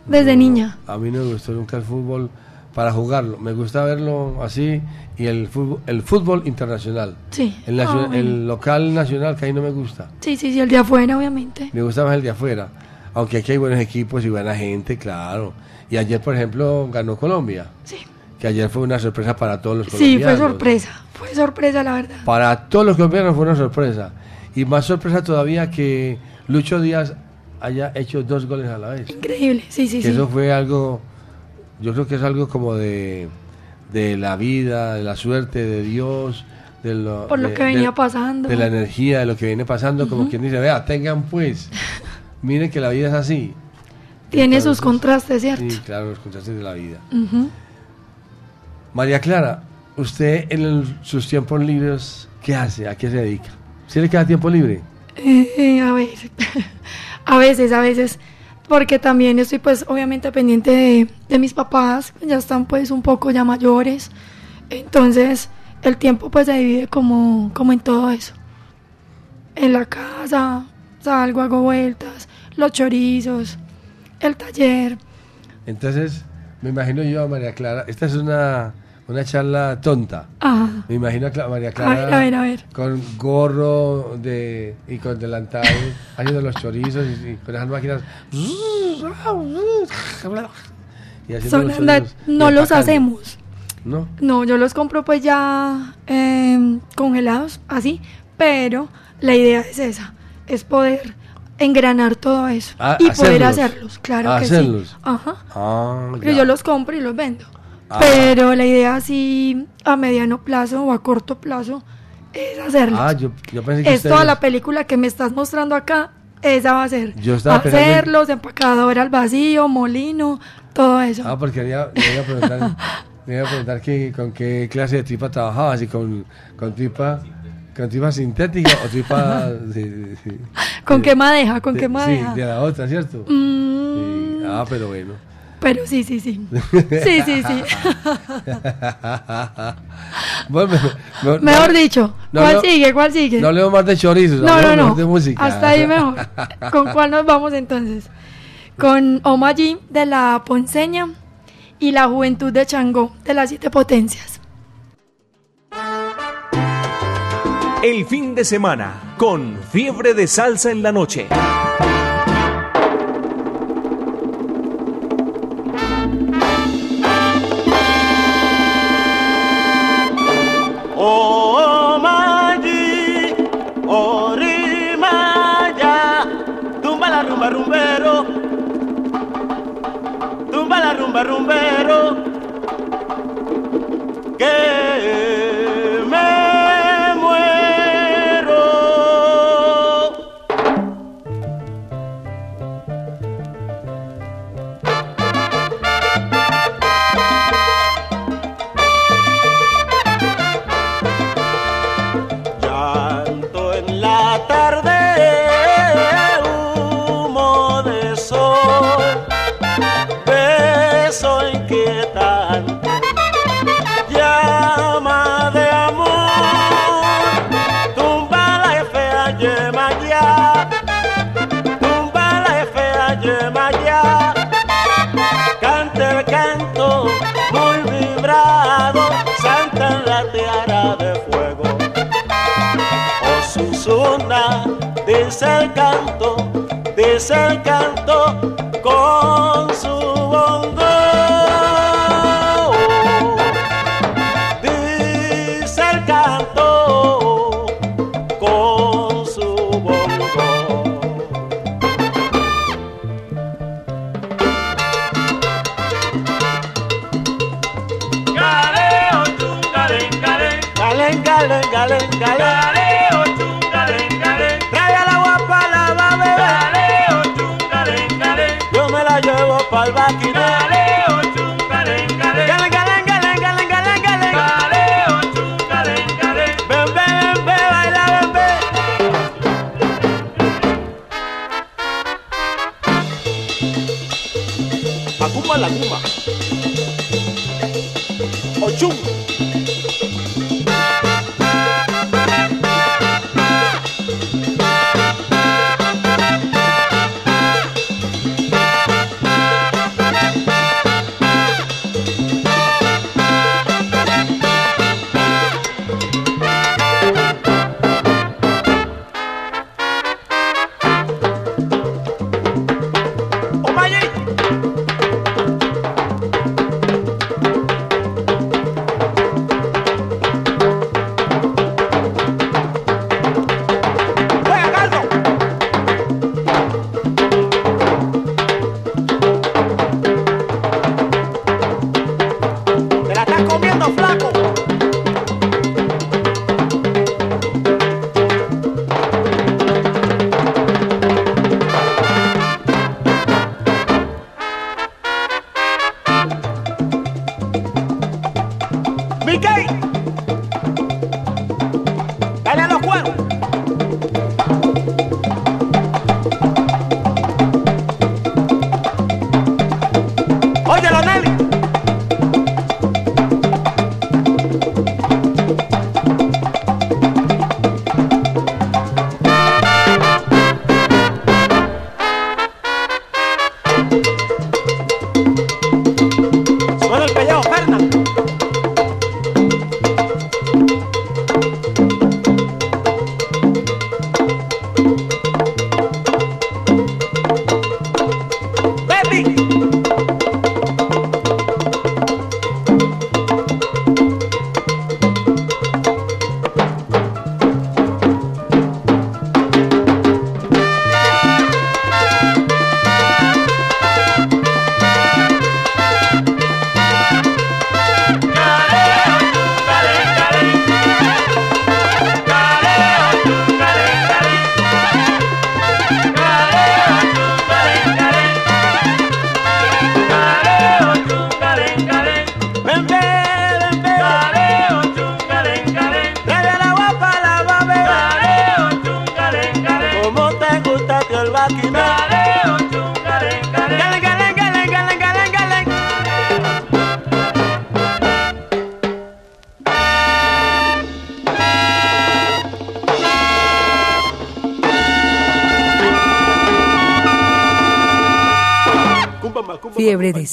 Desde niña. A mí no me gustó nunca el fútbol para jugarlo. Me gusta verlo así y el fútbol, el fútbol internacional. Sí. El, Ah, bueno. el local nacional que ahí no me gusta. Sí, sí, sí, el de afuera, obviamente. Me gusta más el de afuera. Aunque aquí hay buenos equipos y buena gente, claro. Y ayer, por ejemplo, ganó Colombia. Sí. Que ayer fue una sorpresa para todos los Sí, colombianos. fue sorpresa. Fue sorpresa, la verdad. Para todos los colombianos fue una sorpresa. Y más sorpresa todavía que Lucho Díaz haya hecho dos goles a la vez. Increíble, sí, sí, que sí. eso fue algo, yo creo que es algo como de, de la vida, de la suerte, de Dios, de lo, Por lo de- que venía de- pasando. De la energía, de lo que viene pasando, como quien dice, vea, tengan pues, (laughs) miren que la vida es así. Tiene sus contrastes, ¿cierto? Sí, claro, los contrastes de la vida. María Clara, usted en el- sus tiempos libres, ¿qué hace? ¿A qué se dedica? ¿Sí le queda tiempo libre? Eh, eh, a veces, (laughs) a veces, a veces, porque también estoy pues obviamente pendiente de, de mis papás, ya están pues un poco ya mayores, entonces el tiempo pues se divide como, como en todo eso. En la casa, salgo, hago vueltas, los chorizos, el taller, Entonces, me imagino yo a María Clara, esta es una, una charla tonta. Ajá. Me imagino a María A Clara ver, a ver, a ver. con gorro de, y con delantal, (laughs) haciendo los chorizos y, y con esas máquinas. Y haciendo son los anda- chorizos y no los hacemos. ¿No? No, yo los compro pues ya em, congelados, así, pero la idea es esa, es poder engranar todo eso Ah, y poder hacerlos. claro que Hacerlos. sí. Ajá. Ah, yo los compro y los vendo. Ah. Pero la idea así a mediano plazo o a corto plazo es hacerlos. Ah, yo, yo pensé que es toda la película que me estás mostrando acá, esa va a ser. Yo estaba en- Hacerlos, empacadora al vacío, molino, todo eso. Ah, porque le iba, le iba a preguntar, le iba a preguntar que, con qué clase de tripa trabajaba, si con, con tripa con tripa sintética o tripa (laughs) de- ¿Con de- qué madeja? ¿Con de- qué madeja? Sí, de la otra, ¿cierto? Mm, Sí. Ah, pero bueno. Pero sí, sí, sí. Sí, sí, sí. (laughs) Bueno, me- me- Mejor no- dicho, no ¿cuál leo- sigue? ¿Cuál sigue? No leo más de chorizos, No, no, no. de música. Hasta ahí mejor. ¿Con cuál nos vamos entonces? con Omayi de la Ponceña y la Juventud de Changó de las Siete Potencias. El fin de semana con fiebre de salsa en la noche. Rumba rumbero, dice el canto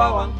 霸王。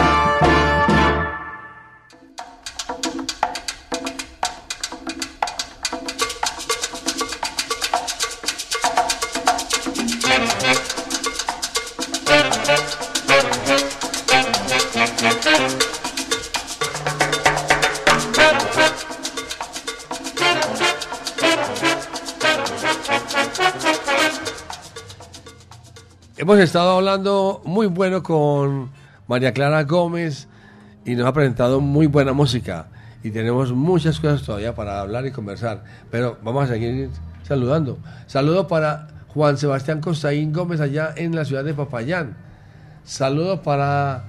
estado hablando muy bueno con María Clara Gómez y nos ha presentado muy buena música y tenemos muchas cosas todavía para hablar y conversar, pero vamos a seguir saludando. Saludo para Juan Sebastián Costaín Gómez allá en la ciudad de Papayán. Saludo para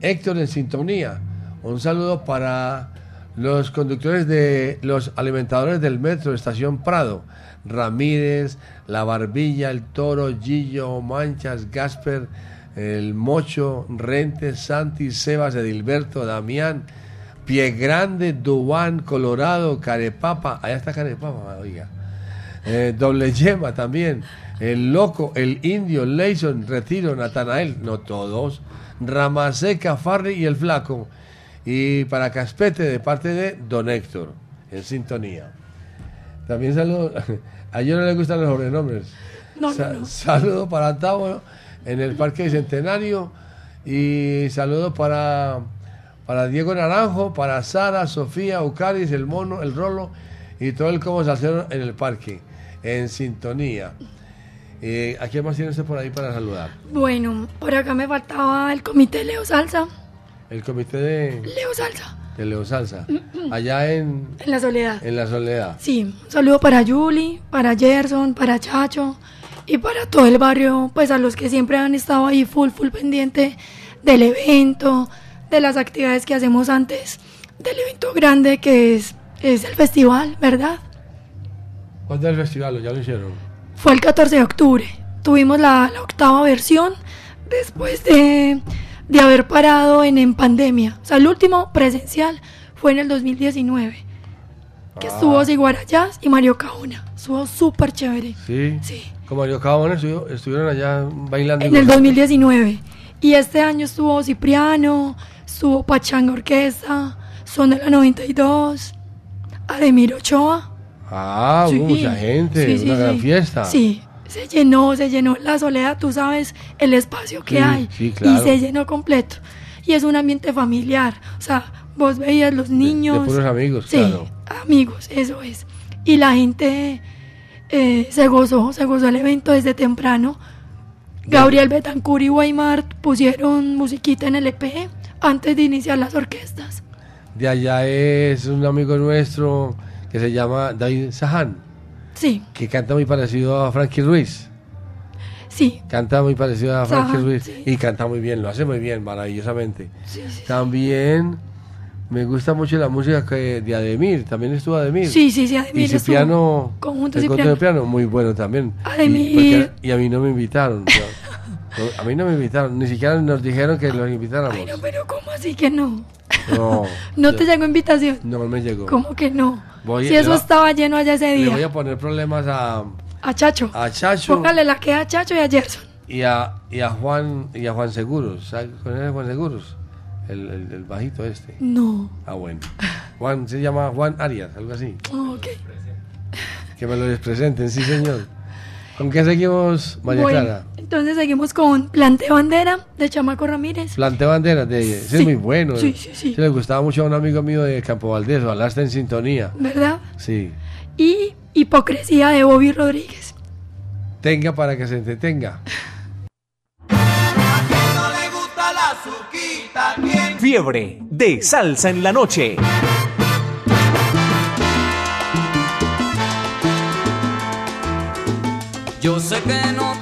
Héctor en sintonía. Un saludo para los conductores de los alimentadores del metro Estación Prado. Ramírez, La Barbilla, El Toro, Gillo, Manchas, Gasper, El Mocho, Rentes, Santi, Sebas, Edilberto, Damián, Pie Grande, Dubán, Colorado, Carepapa. Allá está Carepapa, oiga. Eh, doble Yema también. El Loco, El Indio, Leison, Retiro, Natanael, no todos. Ramaseca, Farri y El Flaco. Y para Caspete de parte de Don Héctor, en sintonía. También saludo. A ellos no les gustan los sobrenombres. No, no, Sa- no. Saludo para Tavo en el Parque Bicentenario. Y saludo para, para Diego Naranjo, para Sara, Sofía, Ucaris, el Mono, el Rolo y todo el como salsero en el parque, en sintonía. Eh, ¿A quién más tiene usted por ahí para saludar? Bueno, por acá me faltaba el comité Leo Salsa. El comité de, Leo Salsa, de Leo Salsa, allá en, en la soledad. en la Soledad. Sí, un saludo para Julie, para Gerson, para Chacho y para todo el barrio, pues a los que siempre han estado ahí full, full pendiente del evento, de las actividades que hacemos antes del evento grande que es, es el festival, ¿verdad? ¿Cuándo es el festival? ¿Ya lo hicieron? Fue el 14 de octubre. Tuvimos la, la octava versión después de, de haber parado en, en pandemia. O sea, el último presencial fue en el 2019. Que estuvo Siguarayas y Mario Caona. Estuvo súper chévere. Sí. Sí. Como Mario Cabón estuvo- estuvieron allá bailando. En el gozando. 2019. Y este año estuvo Cipriano, estuvo Pachanga Orquesta, Son de la 92, Ademir Ochoa. Ah, Sí. mucha gente, Sí, sí, una gran fiesta. Sí, se llenó, se llenó la soledad, tú sabes el espacio que Sí, hay. sí, claro. Y se llenó completo. Y es un ambiente familiar. O sea, vos veías los niños. De puros amigos, Sí, claro. amigos, eso es. Y la gente eh, se gozó, se gozó el evento desde temprano. Gabriel Betancur y Weimar pusieron musiquita en el EP antes de iniciar las orquestas. De allá es un amigo nuestro que se llama David Sahan, Sí, que canta muy parecido a Frankie Ruiz. sí, Canta muy parecido a Frankie Ruiz sí. y canta muy bien, lo hace muy bien, maravillosamente. sí, sí. También me gusta mucho la música que, de Ademir, también estuvo Ademir. Sí, sí, sí, Ademir Y Cipriano. conjunto Cipriano, muy bueno también. Ademir. Y, porque- y a mí no me invitaron. (laughs) a mí no me invitaron, ni siquiera nos dijeron que los invitáramos. Ay, no, pero ¿cómo así que no? No, (laughs) ¿No te llegó invitación? no me llegó. ¿Cómo que no? Voy- si eso va- estaba lleno allá ese Le voy día. a poner problemas a, A Chacho. a Chacho Póngale la que a Chacho y a Gerson. y a, y a Juan y a Juan Seguros. ¿Sabes cuál es Juan Seguros? El, el, el bajito este. No. Ah, bueno. Juan se llama Juan Arias, algo así. Ok. Que me lo presenten, sí, señor. ¿Con qué seguimos, María Bueno, Clara? Entonces seguimos con Plante Bandera de Chamaco Ramírez. Plante banderas de ese Sí. es muy bueno. Sí, sí, sí. Se le gustaba mucho a un amigo mío de Campo Valdés, ojalá esté en sintonía. ¿Verdad? Sí. Y Hipocresía de Bobby Rodríguez. Tenga para que se entretenga. Fiebre de salsa en la noche. Yo sé que no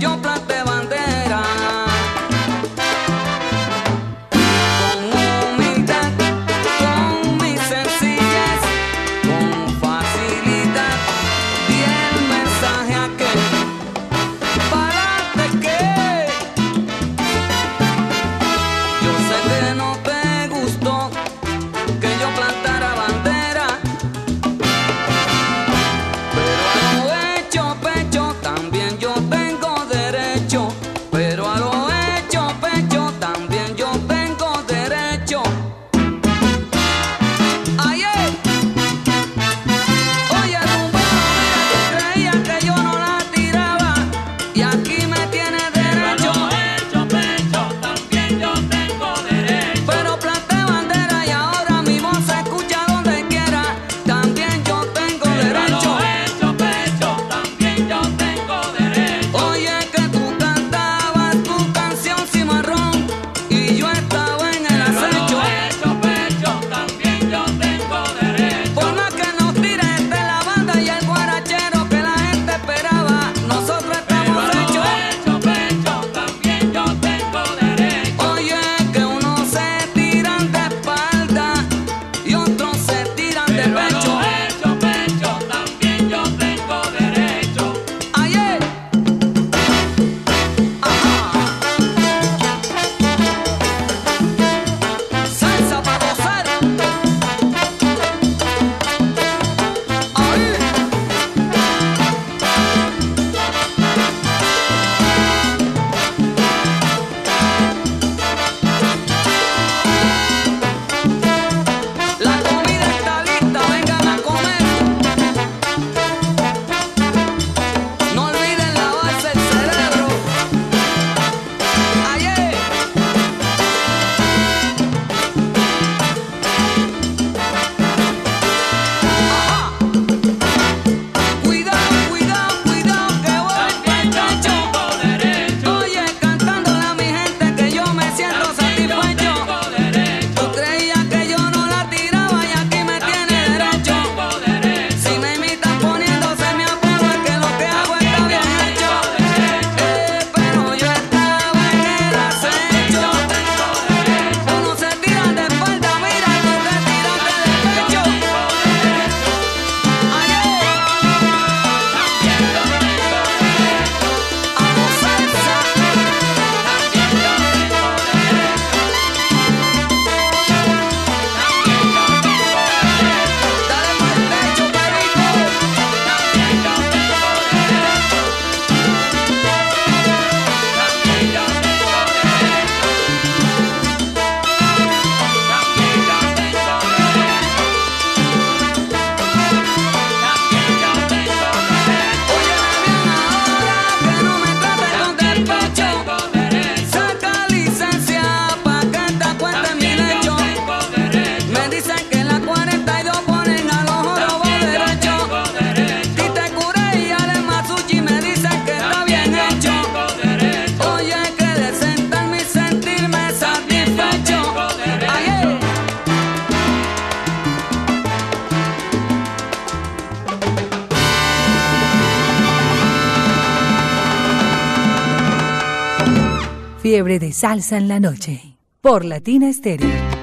yo that. Fiebre de salsa en la noche. Por Latina Estéreo.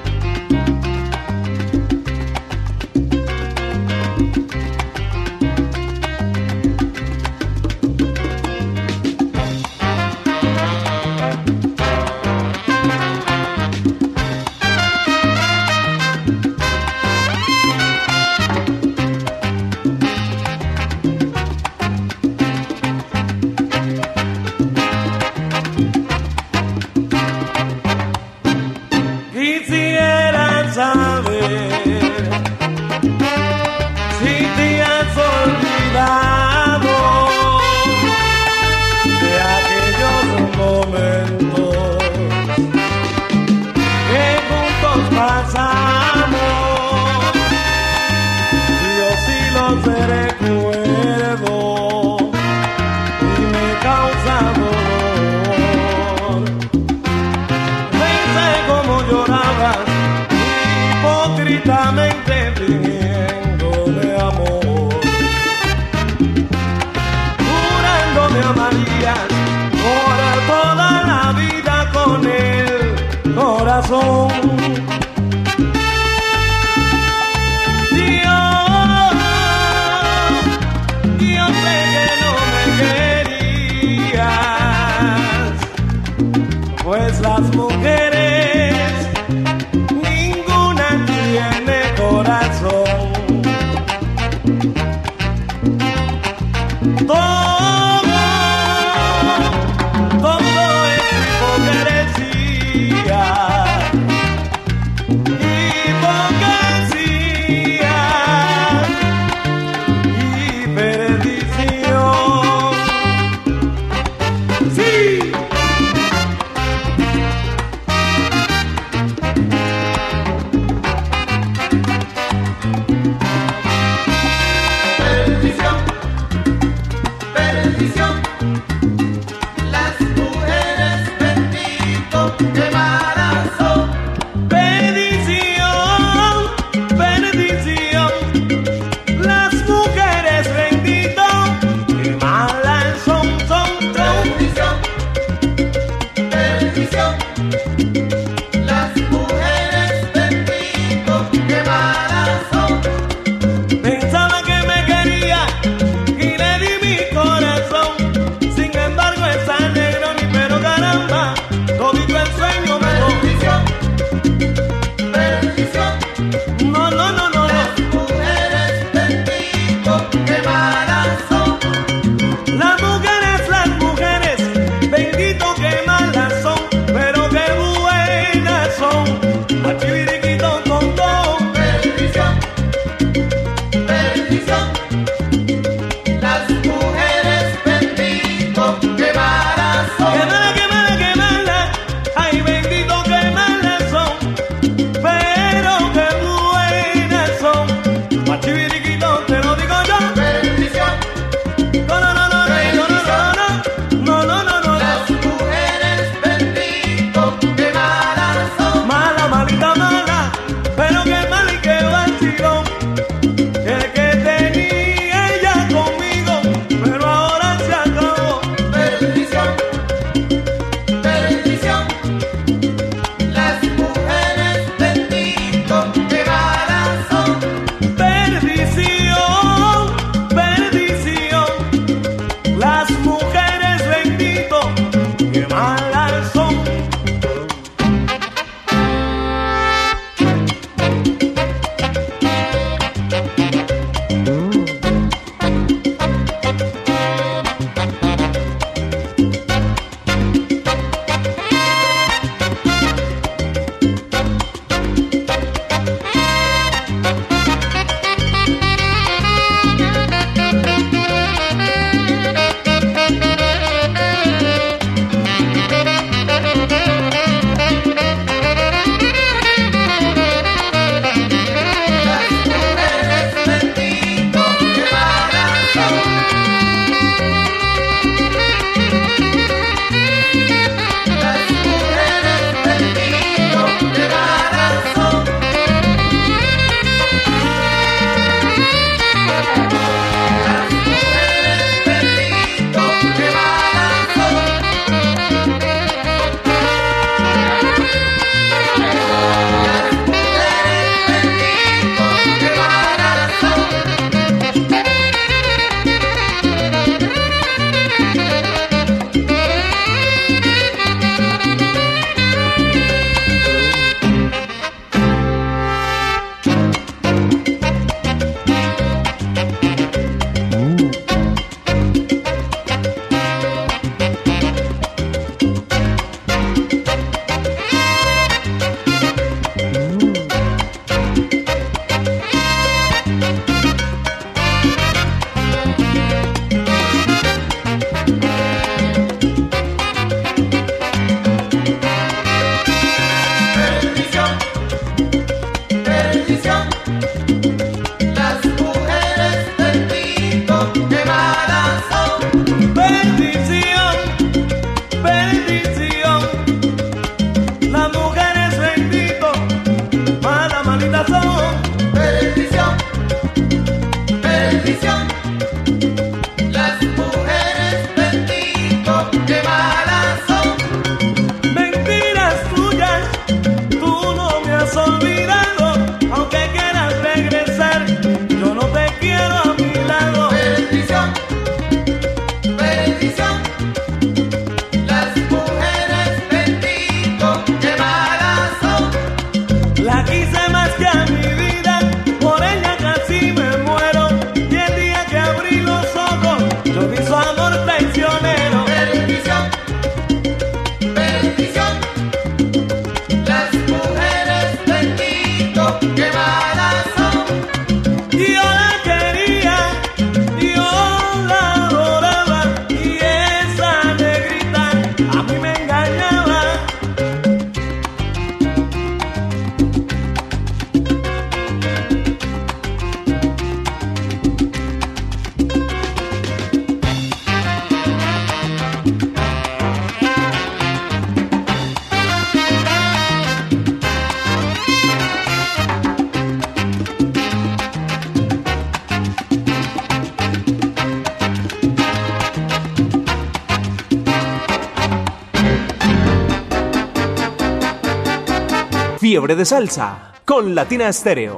Fiebre de salsa con Latina Estéreo.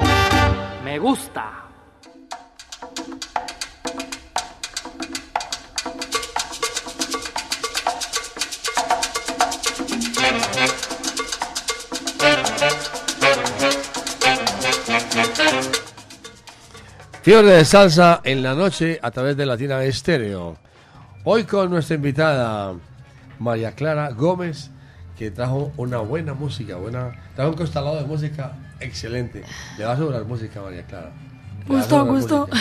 Me gusta. Fiebre de salsa en la noche a través de Latina Estéreo. Hoy con nuestra invitada María Clara Gómez, que trajo una buena música, buena, trajo un constelado de música excelente. Le va a sobrar música, María Clara. Le Gusto, gusto. música.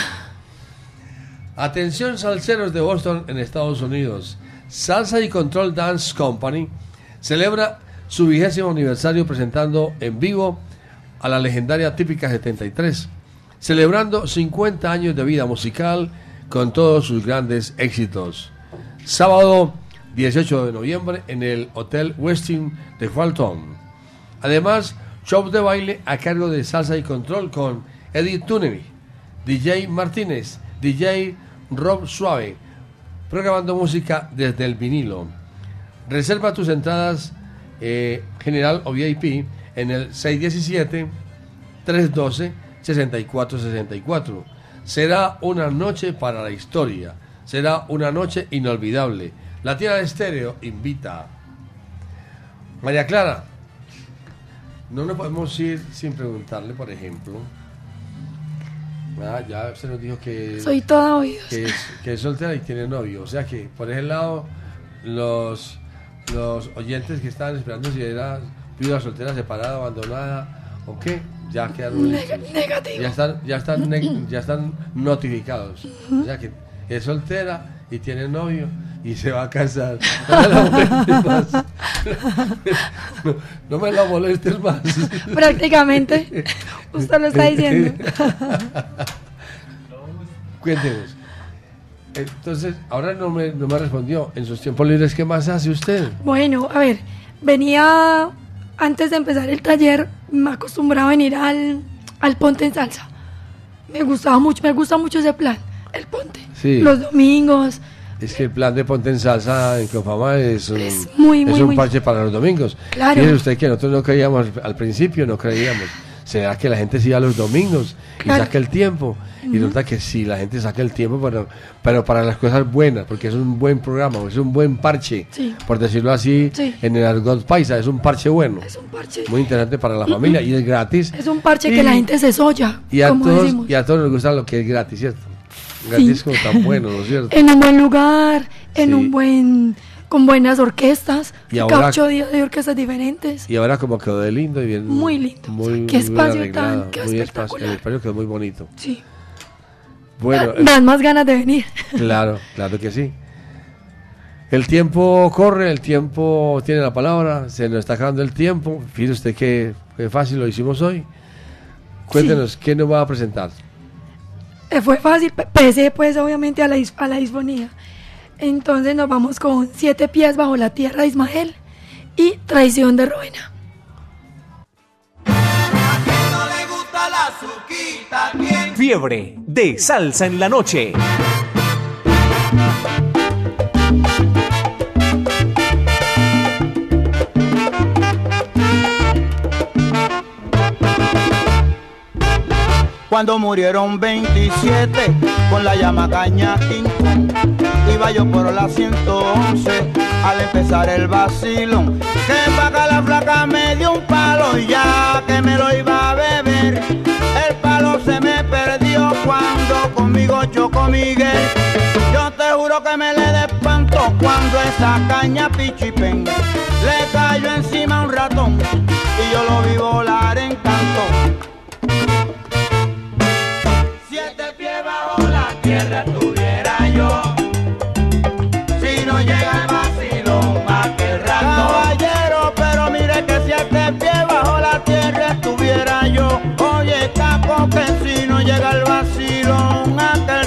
Atención salseros de Boston en Estados Unidos. Salsa y Control Dance Company celebra su vigésimo aniversario presentando en vivo a la legendaria Típica 73, celebrando 50 años de vida musical con todos sus grandes éxitos. Sábado 18 de noviembre en el Hotel Westin de Walton. Además, show de baile a cargo de Salsa y Control con Eddie Tunemi, DJ Martínez, DJ Rob Suave, programando música desde el vinilo. Reserva tus entradas eh, general o VIP en el 617-312-6464. Será una noche para la historia. Será una noche inolvidable. La tierra de estéreo invita. María Clara, no nos podemos ir sin preguntarle, por ejemplo. Ah, ya usted nos dijo que, Soy toda oídos. que es, que es soltera y tiene novio. O sea que por ese lado, los, los oyentes que estaban esperando si era viuda soltera, separada, abandonada o qué, ya quedaron Neg- negativo. Ya están, ya están, ya están notificados. O sea que es soltera y tiene novio y se va a casar. No me la molestes más. No, no me la molestes más. Prácticamente. Usted lo está diciendo. Cuéntenos. Entonces, ahora no me, no me respondió. En sus tiempos libres, ¿qué más hace usted? Bueno, a ver, venía antes de empezar el taller, me acostumbraba a venir al, al Ponte en Salsa. Me gustaba mucho, me gusta mucho ese plan, el Ponte. Sí. Los domingos, Es que el plan de Ponte en Salsa en Confama es un, muy, es un muy- parche para los domingos. Claro. Fíjese usted que nosotros no creíamos al principio, no creíamos. ¿Será que la gente sí va los domingos y saca el tiempo? Y resulta que sí, la gente saca el tiempo, pero, pero para las cosas buenas, porque es un buen programa, es un buen parche, Sí. por decirlo así, Sí. en el argot paisa, es un parche bueno. Es un parche. Muy interesante para la familia y es gratis. es un parche Y- que la gente se soya, Y a, todos, decimos. y a todos nos gusta lo que es gratis, ¿cierto? Como tan bueno, ¿no es cierto? En un buen lugar, en Sí. un buen, con buenas orquestas, Y cada ahora- ocho días de orquestas diferentes. Y ahora como quedó de lindo y bien. Muy lindo. Muy, qué muy bien espacio tan- qué muy espacio. El espacio quedó muy bonito. Sí. Bueno, Da- Dan más ganas de venir. (laughs) claro, claro que sí. El tiempo corre, el tiempo tiene la palabra, se nos está acabando el tiempo. Fíjese usted que, que fácil lo hicimos hoy. Cuéntenos, ¿qué nos va a presentar? Eh, fue fácil, pese pues obviamente a la, a la disfonía. Entonces nos vamos con Siete pies bajo la tierra de Ismael y Traición de Ruina. Fiebre de salsa en la noche. cuando murieron 27 con la llama caña Tincón. Iba yo por la 111 al empezar el vacilón. Que paga la flaca me dio un palo y ya que me lo iba a beber. El palo se me perdió cuando conmigo chocó Miguel. Yo te juro que me le despanto cuando esa caña pichipen le cayó encima un ratón y yo lo vi volar en canto. llega el vacilón hasta el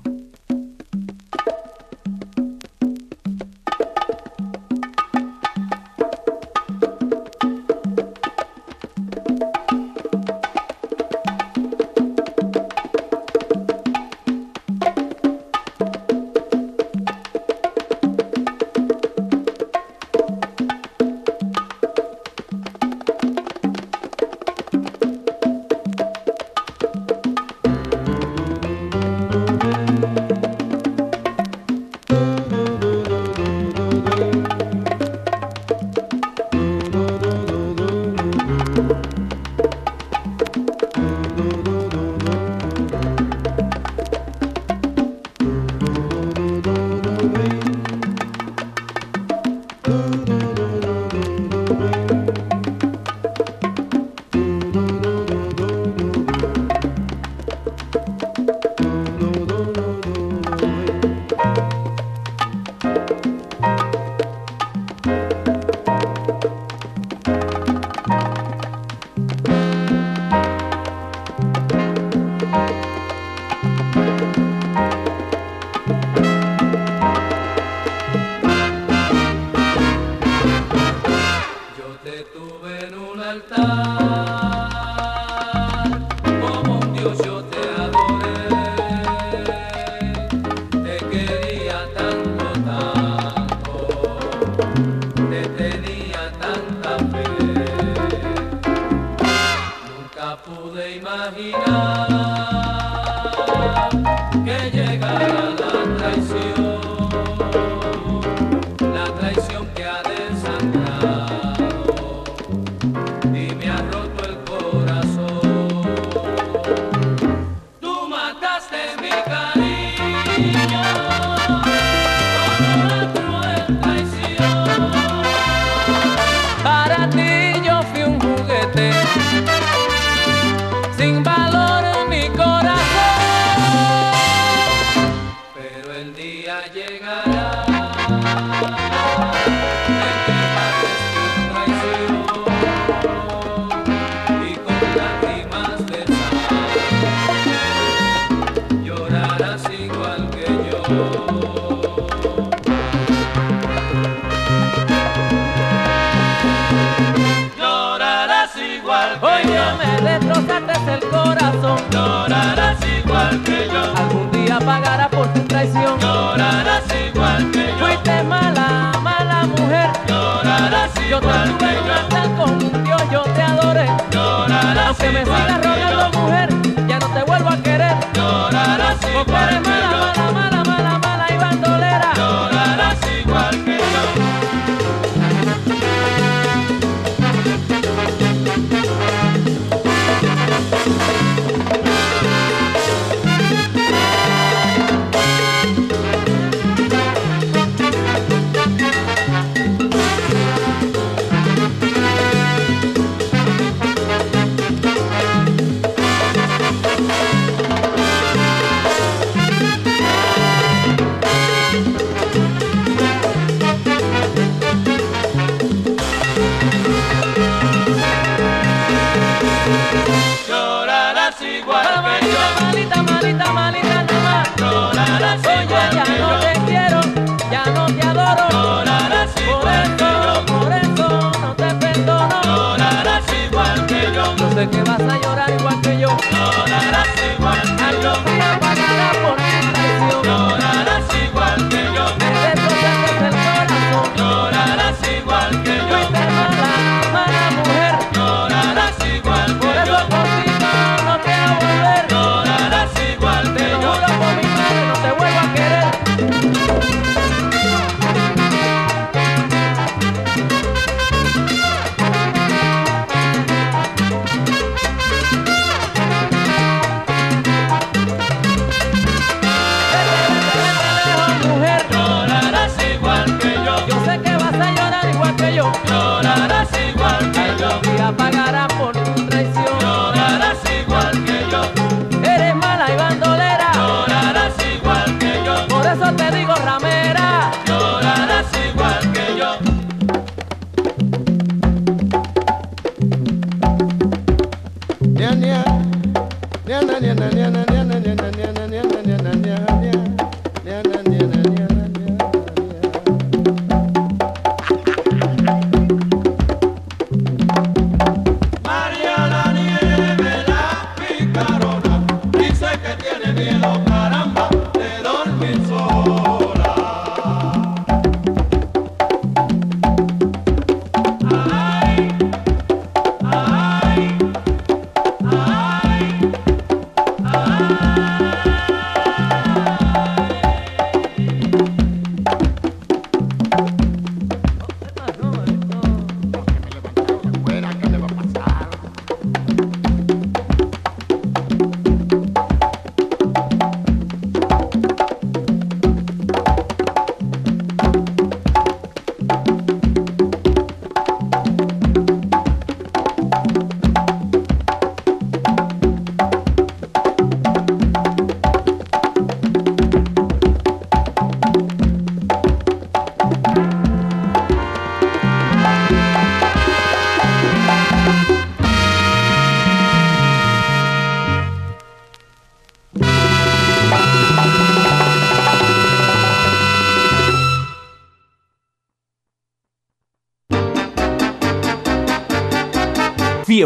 Allah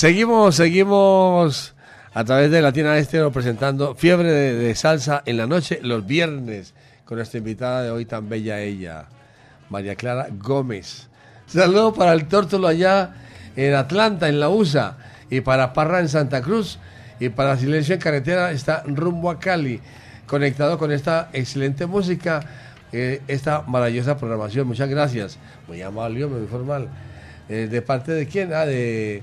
Seguimos, seguimos a través de Latina Estero presentando Fiebre de, Salsa en la noche, los viernes, con nuestra invitada de hoy tan bella ella, María Clara Gómez. Saludo para el Tórtolo allá en Atlanta, en la USA, y para Parra en Santa Cruz, y para Silencio en Carretera está rumbo a Cali, conectado con esta excelente música, eh, esta maravillosa programación. Muchas gracias. Muy amable, muy formal. Eh, ¿De parte de quién? Ah, de,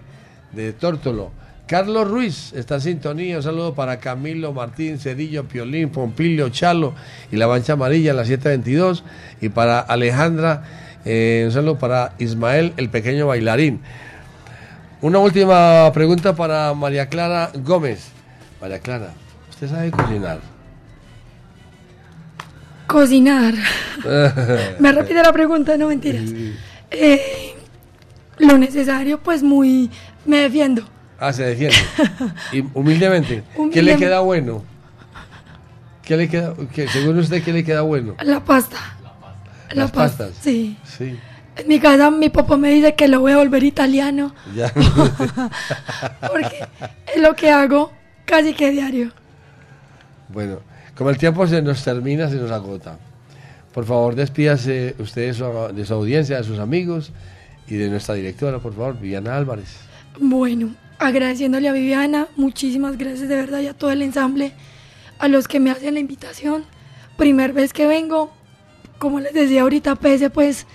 de Tórtolo. Carlos Ruiz está en sintonía. Un saludo para Camilo Martín, Cedillo, Piolín, Pompilio, Chalo y la Bancha Amarilla, la 722. Y para Alejandra, eh, un saludo para Ismael, el pequeño bailarín. Una última pregunta para María Clara Gómez. María Clara, ¿usted sabe cocinar? Cocinar. (laughs) Me repite la pregunta, no mentiras. Eh, lo necesario, pues muy. Me defiendo. Ah, se defiende. (laughs) Y humildemente. ¿Qué le queda bueno? ¿Qué le queda, qué- según usted, qué le queda bueno? La pasta. La Las pasta. pastas. Sí. Sí, En mi casa, mi papá me dice que lo voy a volver italiano. ya. (laughs) Porque es lo que hago casi que diario. bueno, como el tiempo se nos termina, se nos agota. Por favor, despídase usted de su, de su audiencia, de sus amigos y de nuestra directora, por favor, Viviana Álvarez. Bueno, agradeciéndole a Viviana, muchísimas gracias de verdad y a todo el ensamble, a los que me hacen la invitación. Primer vez que vengo, como les decía ahorita, pese pues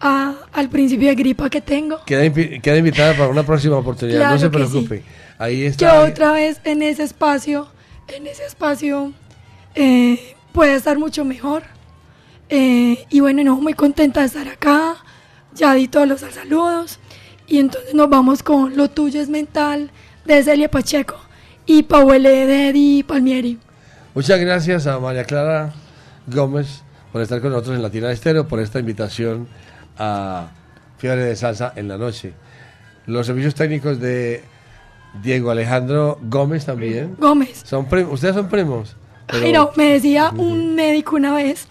a- al principio de gripa que tengo. Queda, invi- queda invitada para una próxima oportunidad, Claro no se sí. preocupe. Ahí Que está. otra vez en ese espacio, en ese espacio, eh, puede estar mucho mejor. Eh, y bueno, no, muy contenta de estar acá. Ya di todos los saludos. Y entonces nos vamos con Lo tuyo es mental de Celia Pacheco y Pauele de Eddie Palmieri. Muchas gracias a María Clara Gómez por estar con nosotros en Latina Estéreo, por esta invitación a Fiebre de Salsa en la noche. Los servicios técnicos de Diego Alejandro Gómez también. Gómez. Son. Ustedes son primos. Pero- Ay, no, me decía un médico una vez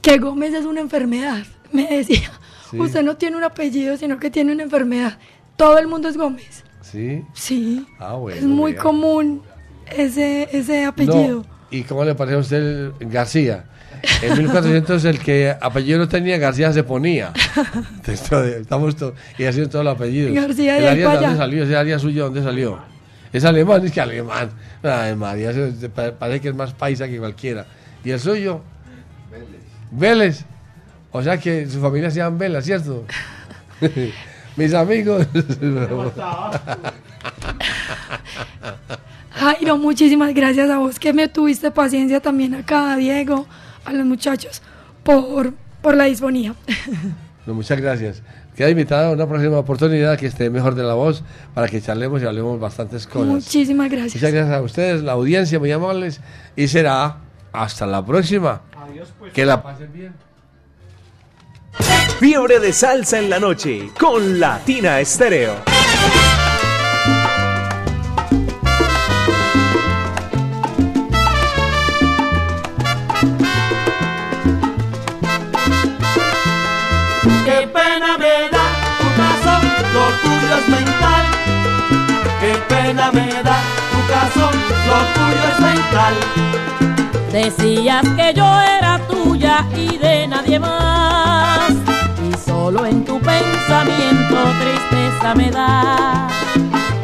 que Gómez es una enfermedad. Me decía, Sí. usted no tiene un apellido, sino que tiene una enfermedad. Todo el mundo es Gómez. Sí. Sí. Ah, bueno. es muy común ese, ese apellido. No, ¿Y cómo le parece a usted el García? En 1400 el que apellido no tenía, García se ponía. (laughs) Estamos to- y haciendo todos los apellidos. García de ¿El Arias dónde salió? ¿Ese Arias suyo dónde salió? Es alemán, es que alemán. Ay, María, parece que es más paisa que cualquiera. ¿Y el suyo? Vélez. O sea que su familia se llama Vela, ¿cierto? (laughs) Mis amigos. Jairo, muchísimas gracias a vos que me tuviste paciencia también acá, a Diego, a los muchachos, por, por la disponía. No, muchas gracias. Queda invitada a una próxima oportunidad que esté mejor de la voz para que charlemos y hablemos bastantes cosas. Muchísimas gracias. Muchas gracias a ustedes, la audiencia, muy amables. Y será hasta la próxima. Que la pasen bien. Fiebre de salsa en la noche con Latina Estéreo. Qué pena me da tu caso, lo tuyo es mental. Qué pena me da tu caso, lo tuyo es mental. Decías que yo era tuya y de nadie más. Solo en tu pensamiento tristeza me da.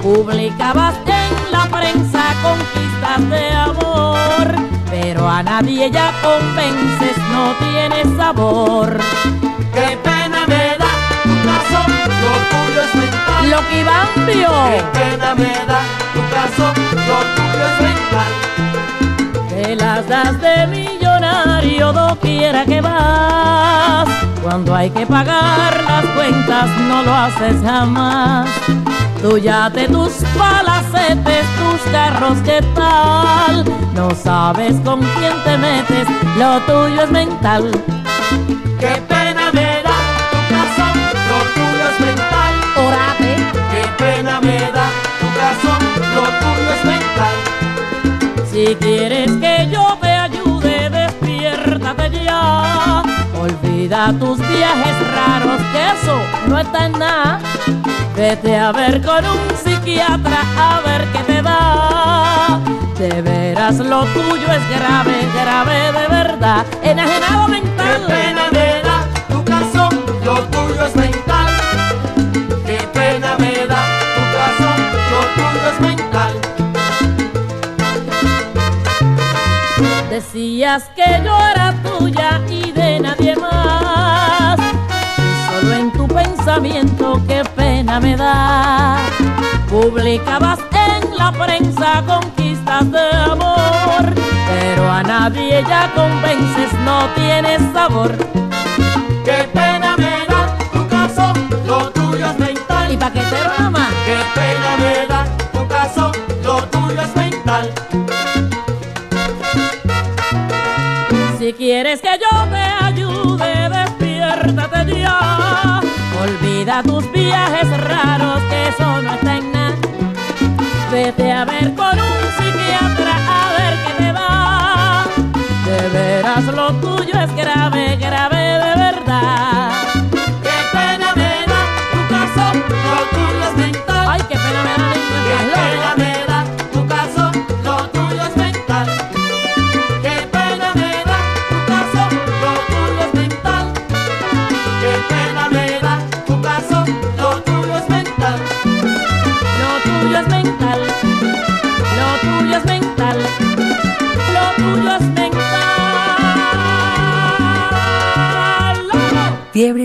Publicabas en la prensa conquistas de amor. Pero a nadie ya convences, no tienes sabor. Qué pena me da tu caso, lo tuyo es mental. Lo que vio. Qué pena me da tu caso, lo tuyo es mental. Te las das de millonario doquiera que vas. Cuando hay que pagar las cuentas no lo haces jamás. Tú ya te tus palacetes, tus carros, ¿qué tal? No sabes con quién te metes, lo tuyo es mental. Qué pena me da tu caso, lo tuyo es mental. Orate. Qué pena me da tu caso, lo tuyo es mental. Si quieres que yo tus viajes raros, que eso no está en nada. Vete a ver con un psiquiatra a ver qué te da. De veras lo tuyo es grave, grave de verdad. Enajenado mental. Qué pena me da tu caso, lo tuyo es mental. Qué pena me da tu caso, lo tuyo es mental. Decías que yo era tuya pensamiento qué pena me da. Publicabas en la prensa conquistas de amor, pero a nadie ya convences, no tienes sabor. Qué pena me da tu caso, lo tuyo es mental. Y paquetero más. Qué pena me da tu caso, lo tuyo es mental. Si quieres que yo te ayude, despiértate ya. Olvida tus viajes raros, que eso no está en nada. Vete a ver con un psiquiatra a ver qué te va. De veras lo tuyo es grave, grave de verdad. Qué pena me da tu caso, lo tuyo es mental. Ay, qué pena me da, Qué pena me da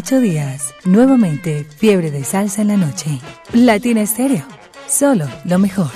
28 días. Nuevamente, fiebre de salsa en la noche. Latina Estéreo. Solo lo mejor.